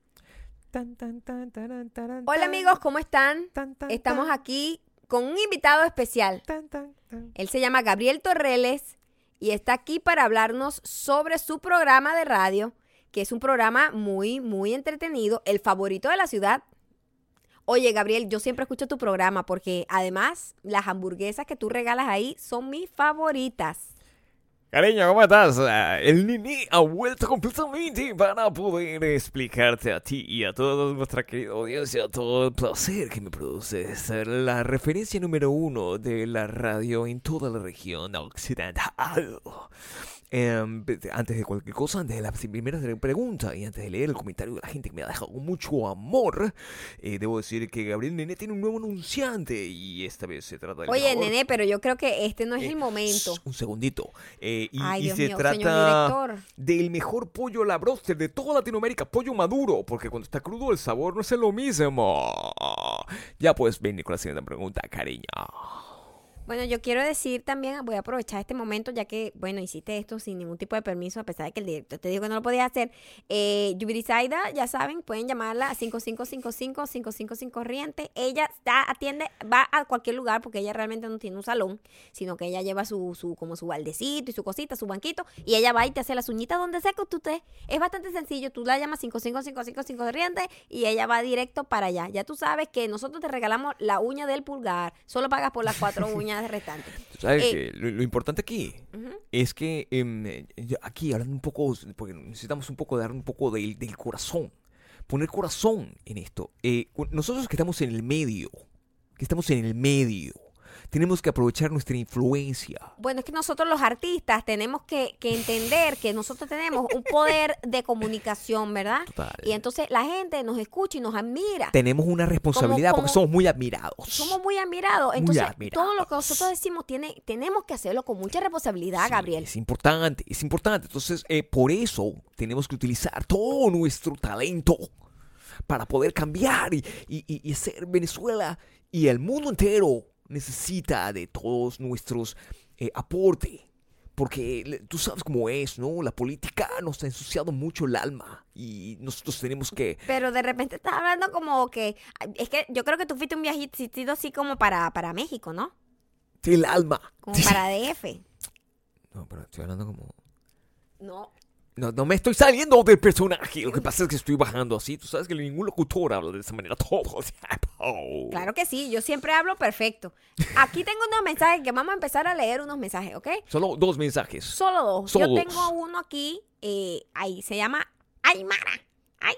B: Tan, tan, tan, taran, taran,
A: Hola amigos, ¿cómo están?
B: tan, tan,
A: Estamos aquí con un invitado especial.
B: tan, tan, tan.
A: Él se llama Gabriel Torreles y está aquí para hablarnos sobre su programa de radio, que es un programa muy, muy entretenido, el favorito de la ciudad. Oye, Gabriel, yo siempre escucho tu programa porque además las hamburguesas que tú regalas ahí son mis favoritas.
B: Cariño, ¿cómo estás? Ah, El Nini ha vuelto completamente para poder explicarte a ti y a toda nuestra querida audiencia todo el placer que me produce ser la referencia número uno de la radio en toda la región occidental. Em, antes de cualquier cosa, antes de la primera pregunta y antes de leer el comentario de la gente que me ha dejado mucho amor, eh, debo decir que Gabriel Nene tiene un nuevo anunciante y esta vez se trata del
A: Oye, nene, pero yo creo que este no es
B: Eh,
A: el momento.
B: Un segundito. Eh, y,
A: Ay,
B: y
A: Dios
B: se
A: mío,
B: trata del mejor pollo a la broster de toda Latinoamérica, pollo maduro, porque cuando está crudo el sabor no es lo mismo. Ya puedes venir con la siguiente pregunta, cariño.
A: Bueno, yo quiero decir también, voy a aprovechar este momento, ya que, bueno, hiciste esto sin ningún tipo de permiso, a pesar de que el director te dijo que no lo podías hacer. Eh, Yubirisaida, ya saben, pueden llamarla a 5555-555 corriente. Ella está, atiende, va a cualquier lugar, porque ella realmente no tiene un salón, sino que ella lleva su, su como su baldecito y su cosita, su banquito, y ella va y te hace las uñitas donde sea que tú estés. Es bastante sencillo, tú la llamas 5555 corriente y ella va directo para allá. Ya tú sabes que nosotros te regalamos la uña del pulgar, solo pagas por las cuatro *laughs* uñas restantes.
B: Sabes
A: Eh,
B: lo, lo importante aquí es que em, eh, aquí hablando un poco, porque necesitamos un poco dar un poco del, del corazón, poner corazón en esto. Eh, nosotros que estamos en el medio, que estamos en el medio, tenemos que aprovechar nuestra influencia.
A: Bueno, es que nosotros los artistas tenemos que, que entender que nosotros tenemos un poder de comunicación, ¿verdad?
B: Total.
A: Y entonces la gente nos escucha y nos admira.
B: Tenemos una responsabilidad porque
A: como-
B: somos muy admirados.
A: Somos muy admirados.
B: Muy
A: Entonces,
B: admirados.
A: todo lo que nosotros decimos tiene, tenemos que hacerlo con mucha responsabilidad,
B: Sí,
A: Gabriel.
B: Es importante, es importante. Entonces, eh, por eso tenemos que utilizar todo nuestro talento para poder cambiar y, y, y- y hacer Venezuela y el mundo entero necesita de todos nuestros eh, aportes. Porque tú sabes cómo es, ¿no? La política nos ha ensuciado mucho el alma y nosotros tenemos que...
A: Pero de repente estás hablando como que... Es que yo creo que tú fuiste un viajito así como para, para México, ¿no?
B: El alma.
A: Como para *laughs* DF.
B: No, pero estoy hablando como...
A: No.
B: No, no me estoy saliendo del personaje. Lo que pasa es que estoy bajando así. Tú sabes que ningún locutor habla de esa manera todo *laughs* tiempo.
A: Claro que sí, yo siempre hablo perfecto. Aquí tengo unos mensajes que vamos a empezar a leer unos mensajes, ¿ok?
B: Solo dos mensajes.
A: Solo dos.
B: Solo
A: Yo
B: dos.
A: tengo uno aquí, eh, ahí, se llama Aymara. Ay,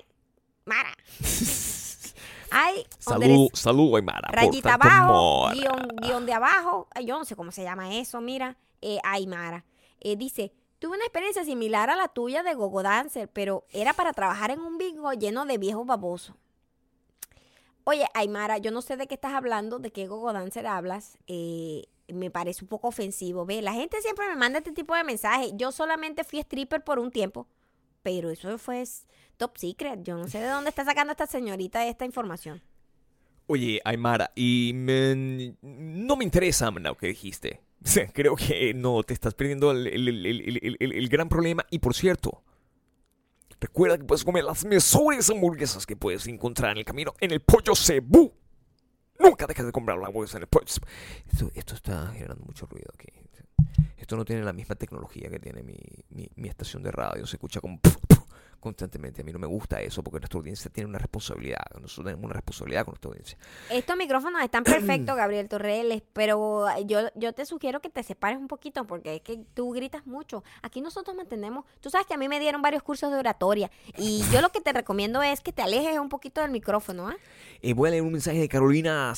A: Mara. *laughs* Ay,
B: Salud, salud, Aymara.
A: rayita abajo, guion, guion de abajo. Yo no sé cómo se llama eso, mira. Eh, Aymara. Eh, dice, tuve una experiencia similar a la tuya de Gogo Dancer, pero era para trabajar en un bingo lleno de viejos babosos. Oye, Aymara, yo no sé de qué estás hablando, de qué Gogo Dancer hablas. eh, me parece un poco ofensivo. Ve, la gente siempre me manda este tipo de mensajes. Yo solamente fui stripper por un tiempo, pero eso fue top secret. Yo no sé de dónde está sacando esta señorita esta información.
B: Oye, Aymara, y me- no me interesa lo que dijiste. Creo que no, te estás perdiendo el, el- el- el- gran problema. Y por cierto, recuerda que puedes comer las mejores hamburguesas que puedes encontrar en el camino en el Pollo Cebú. Nunca dejes de comprar la hamburguesa en el Pollo Cebú. Esto, esto está generando mucho ruido aquí. Esto no tiene la misma tecnología que tiene mi, mi- mi estación de radio. Se escucha como constantemente. A mí no me gusta eso porque nuestra audiencia tiene una responsabilidad. Nosotros tenemos una responsabilidad con nuestra audiencia.
A: Estos micrófonos están *clears throat* perfectos, Gabriel Torreles, pero yo, yo te sugiero que te separes un poquito porque es que tú gritas mucho. Aquí nosotros mantenemos, tú sabes que a mí me dieron varios cursos de oratoria y yo lo que te recomiendo es que te alejes un poquito del micrófono, ¿ah?
B: Eh, voy a leer un mensaje de Carolina,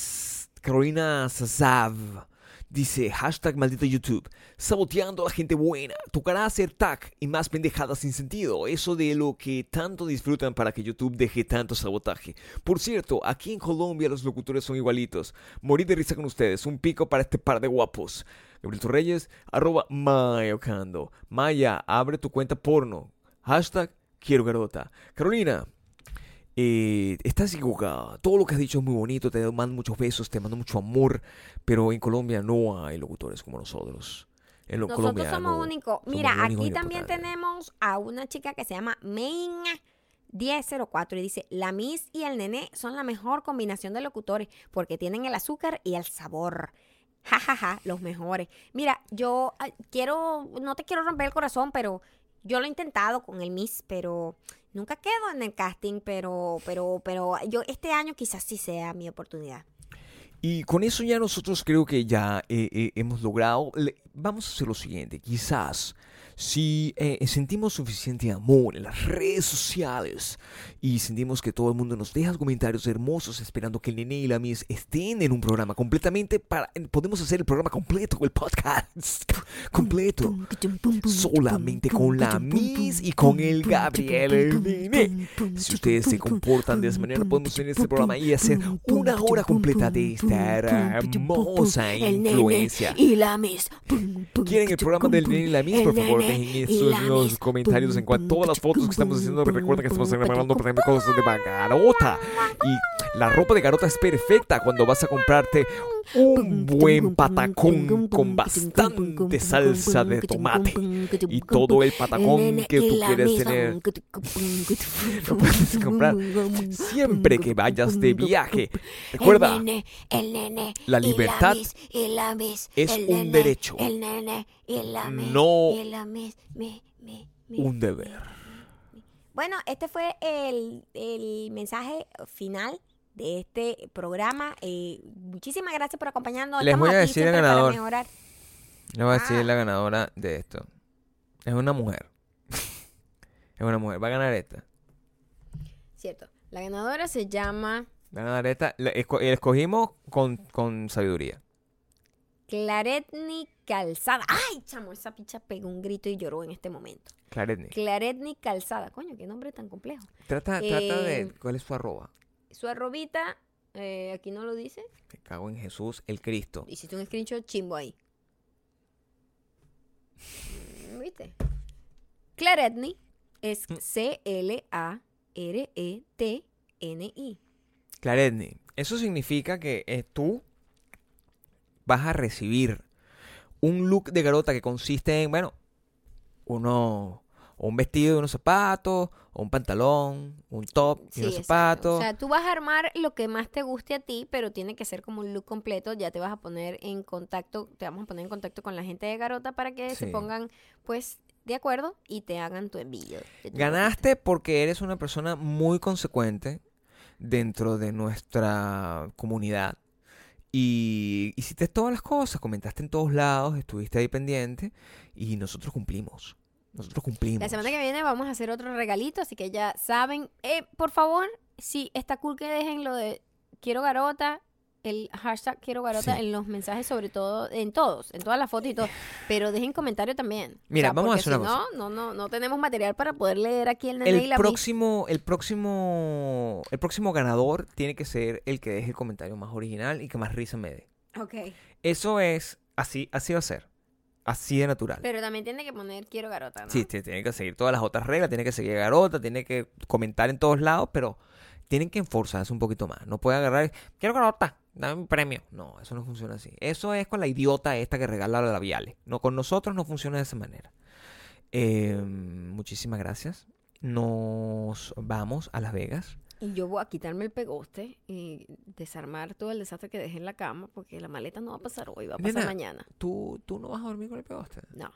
B: Carolina Sazav. Dice, hashtag maldito YouTube, saboteando a la gente buena. Tocará hacer tag y más pendejadas sin sentido. Eso de lo que tanto disfrutan para que YouTube deje tanto sabotaje. Por cierto, aquí en Colombia los locutores son igualitos. Morir de risa con ustedes. Un pico para este par de guapos. Gabriel Torreyes, arroba mayocando. Maya, abre tu cuenta porno. Hashtag quiero garota. Carolina, eh, estás equivocada. Todo lo que has dicho es muy bonito. Te mando muchos besos, te mando mucho amor. Pero en Colombia no hay locutores como nosotros. En lo-
A: Nosotros
B: Colombia
A: somos
B: no-
A: únicos. Mira, aquí también tenemos a una chica que se llama Main 1004 y dice, la Miss y el Nené son la mejor combinación de locutores porque tienen el azúcar y el sabor. *laughs* Ja, ja, ja, los mejores. Mira, yo ah, quiero, no te quiero romper el corazón, pero Yo lo he intentado con el Miss, pero nunca quedo en el casting, pero, pero, pero yo este año quizás sí sea mi oportunidad.
B: Y con eso ya nosotros creo que ya eh, eh, hemos logrado. Vamos a hacer lo siguiente. Quizás si eh, sentimos suficiente amor en las redes sociales y sentimos que todo el mundo nos deja comentarios hermosos esperando que el nene y la Miss estén en un programa completamente para podemos hacer el programa completo, el podcast completo. Solamente con la Miss y con el Gabriel, el nene. Si ustedes se comportan de esa manera, podemos tener este programa y hacer una hora completa de esta hermosa influencia.
A: Y la Miss.
B: ¿Quieren el programa del nene y la Miss? Por favor, dejen esos los comentarios en cuanto a todas las fotos que estamos haciendo. Recuerden que estamos grabando por ejemplo, cosas de garota. Y la ropa de garota es perfecta cuando vas a comprarte un buen patacón con bastante salsa de tomate. Y todo el patacón que tú quieres tener. *laughs* Lo puedes comprar siempre que vayas de viaje. Recuerda. La libertad es un derecho, no un deber.
A: Bueno, este fue el, el mensaje final de este programa. Eh, muchísimas gracias por acompañarnos.
B: Les
A: Estamos
B: voy a
A: aquí
B: decir el
A: siempre para
B: ganador.
A: mejorar.
B: Le voy a decir
A: Ah.
B: la ganadora de esto. Es una mujer. *laughs* es una mujer. Va a ganar esta.
A: Cierto. La ganadora se llama
B: Va a ganar esta. La esco- escogimos con, con sabiduría.
A: Claretni Calzada. ¡Ay, chamo! Esa picha pegó un grito y lloró en este momento.
B: Claretni.
A: Claretni Calzada. Coño, qué nombre tan complejo.
B: Trata, trata de.
A: Eh,
B: ¿Cuál es su arroba?
A: Su arrobita, eh, aquí no lo dice.
B: Me cago en Jesús, el Cristo.
A: Hiciste un screenshot chimbo ahí. Mm, ¿Viste? Claretni es
B: Mm.
A: C-L-A-R-E-T-N-I.
B: Claretni. Eso significa que eh, tú vas a recibir un look de garota que consiste en, bueno, uno. O un vestido y unos zapatos, o un pantalón, un top y
A: Sí,
B: unos
A: exacto.
B: zapatos.
A: O sea, tú vas a armar lo que más te guste a ti, pero tiene que ser como un look completo. Ya te vas a poner en contacto, te vamos a poner en contacto con la gente de Garota para que se pongan, pues, de acuerdo y te hagan tu envío.
B: Ganaste porque eres una persona muy consecuente dentro de nuestra comunidad. Y hiciste todas las cosas, comentaste en todos lados, estuviste ahí pendiente y nosotros cumplimos. Nosotros cumplimos.
A: La semana que viene vamos a hacer otro regalito, así que ya saben. Eh, por favor, si está cool que dejen lo de quiero garota, el hashtag quiero garota
B: Sí.
A: en los mensajes, sobre todo, en todos, en todas las fotos y todo. Pero dejen comentario también.
B: Mira, vamos a hacer
A: si
B: una
A: no, no, no, no tenemos material para poder leer aquí el nene y
B: El
A: la
B: próximo, el próximo, el próximo ganador tiene que ser el que deje el comentario más original y que más risa me dé.
A: Ok.
B: Eso es así, así va a ser, así de natural.
A: Pero también tiene que poner quiero garota, ¿no?
B: Sí, tiene que seguir todas las otras reglas, tiene que seguir Garota, tiene que comentar en todos lados, pero tienen que enforzarse un poquito más. No puede agarrar, quiero Garota, dame un premio. No, eso no funciona así. Eso es con la idiota esta que regala los labiales. No, con nosotros no funciona de esa manera. Eh, muchísimas gracias. Nos vamos a Las Vegas.
A: Y yo voy a quitarme el pegoste y desarmar todo el desastre que dejé en la cama, porque la maleta no va a pasar hoy, va a pasar
B: Nena.
A: mañana.
B: ¿Tú, tú no vas a dormir con el pegoste.
A: No.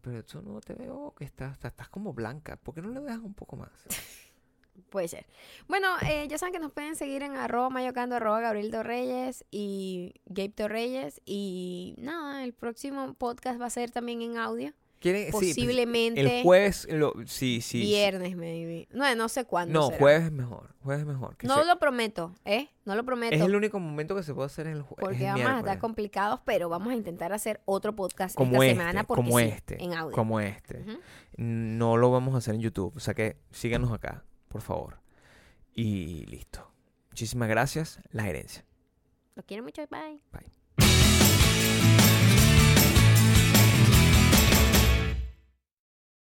B: Pero eso no te veo que estás, estás, estás como blanca. ¿Por qué no le dejas un poco más? *laughs*
A: Puede ser. Bueno, eh, ya saben que nos pueden seguir en arroba mayocando, arroba Gabriel Torreyes y Gabe Torreyes. Y nada, el próximo podcast va a ser también en audio.
B: ¿Quieren? sí, pues,
A: Posiblemente
B: el jueves, lo, sí, sí. sí.
A: viernes, maybe. No, no sé cuándo.
B: No,
A: será.
B: jueves es mejor. Jueves es mejor. que
A: No lo prometo, ¿eh? No lo prometo.
B: es el único momento que se puede hacer en el jueves.
A: porque vamos a estar complicados, pero vamos a intentar hacer otro podcast
B: como
A: esta
B: este,
A: semana porque
B: como
A: sí,
B: este,
A: en audio.
B: como este. No lo vamos a hacer en YouTube. O sea que síganos acá, por favor. Y listo. Muchísimas gracias. La gerencia.
A: Los quiero mucho, bye.
B: Bye.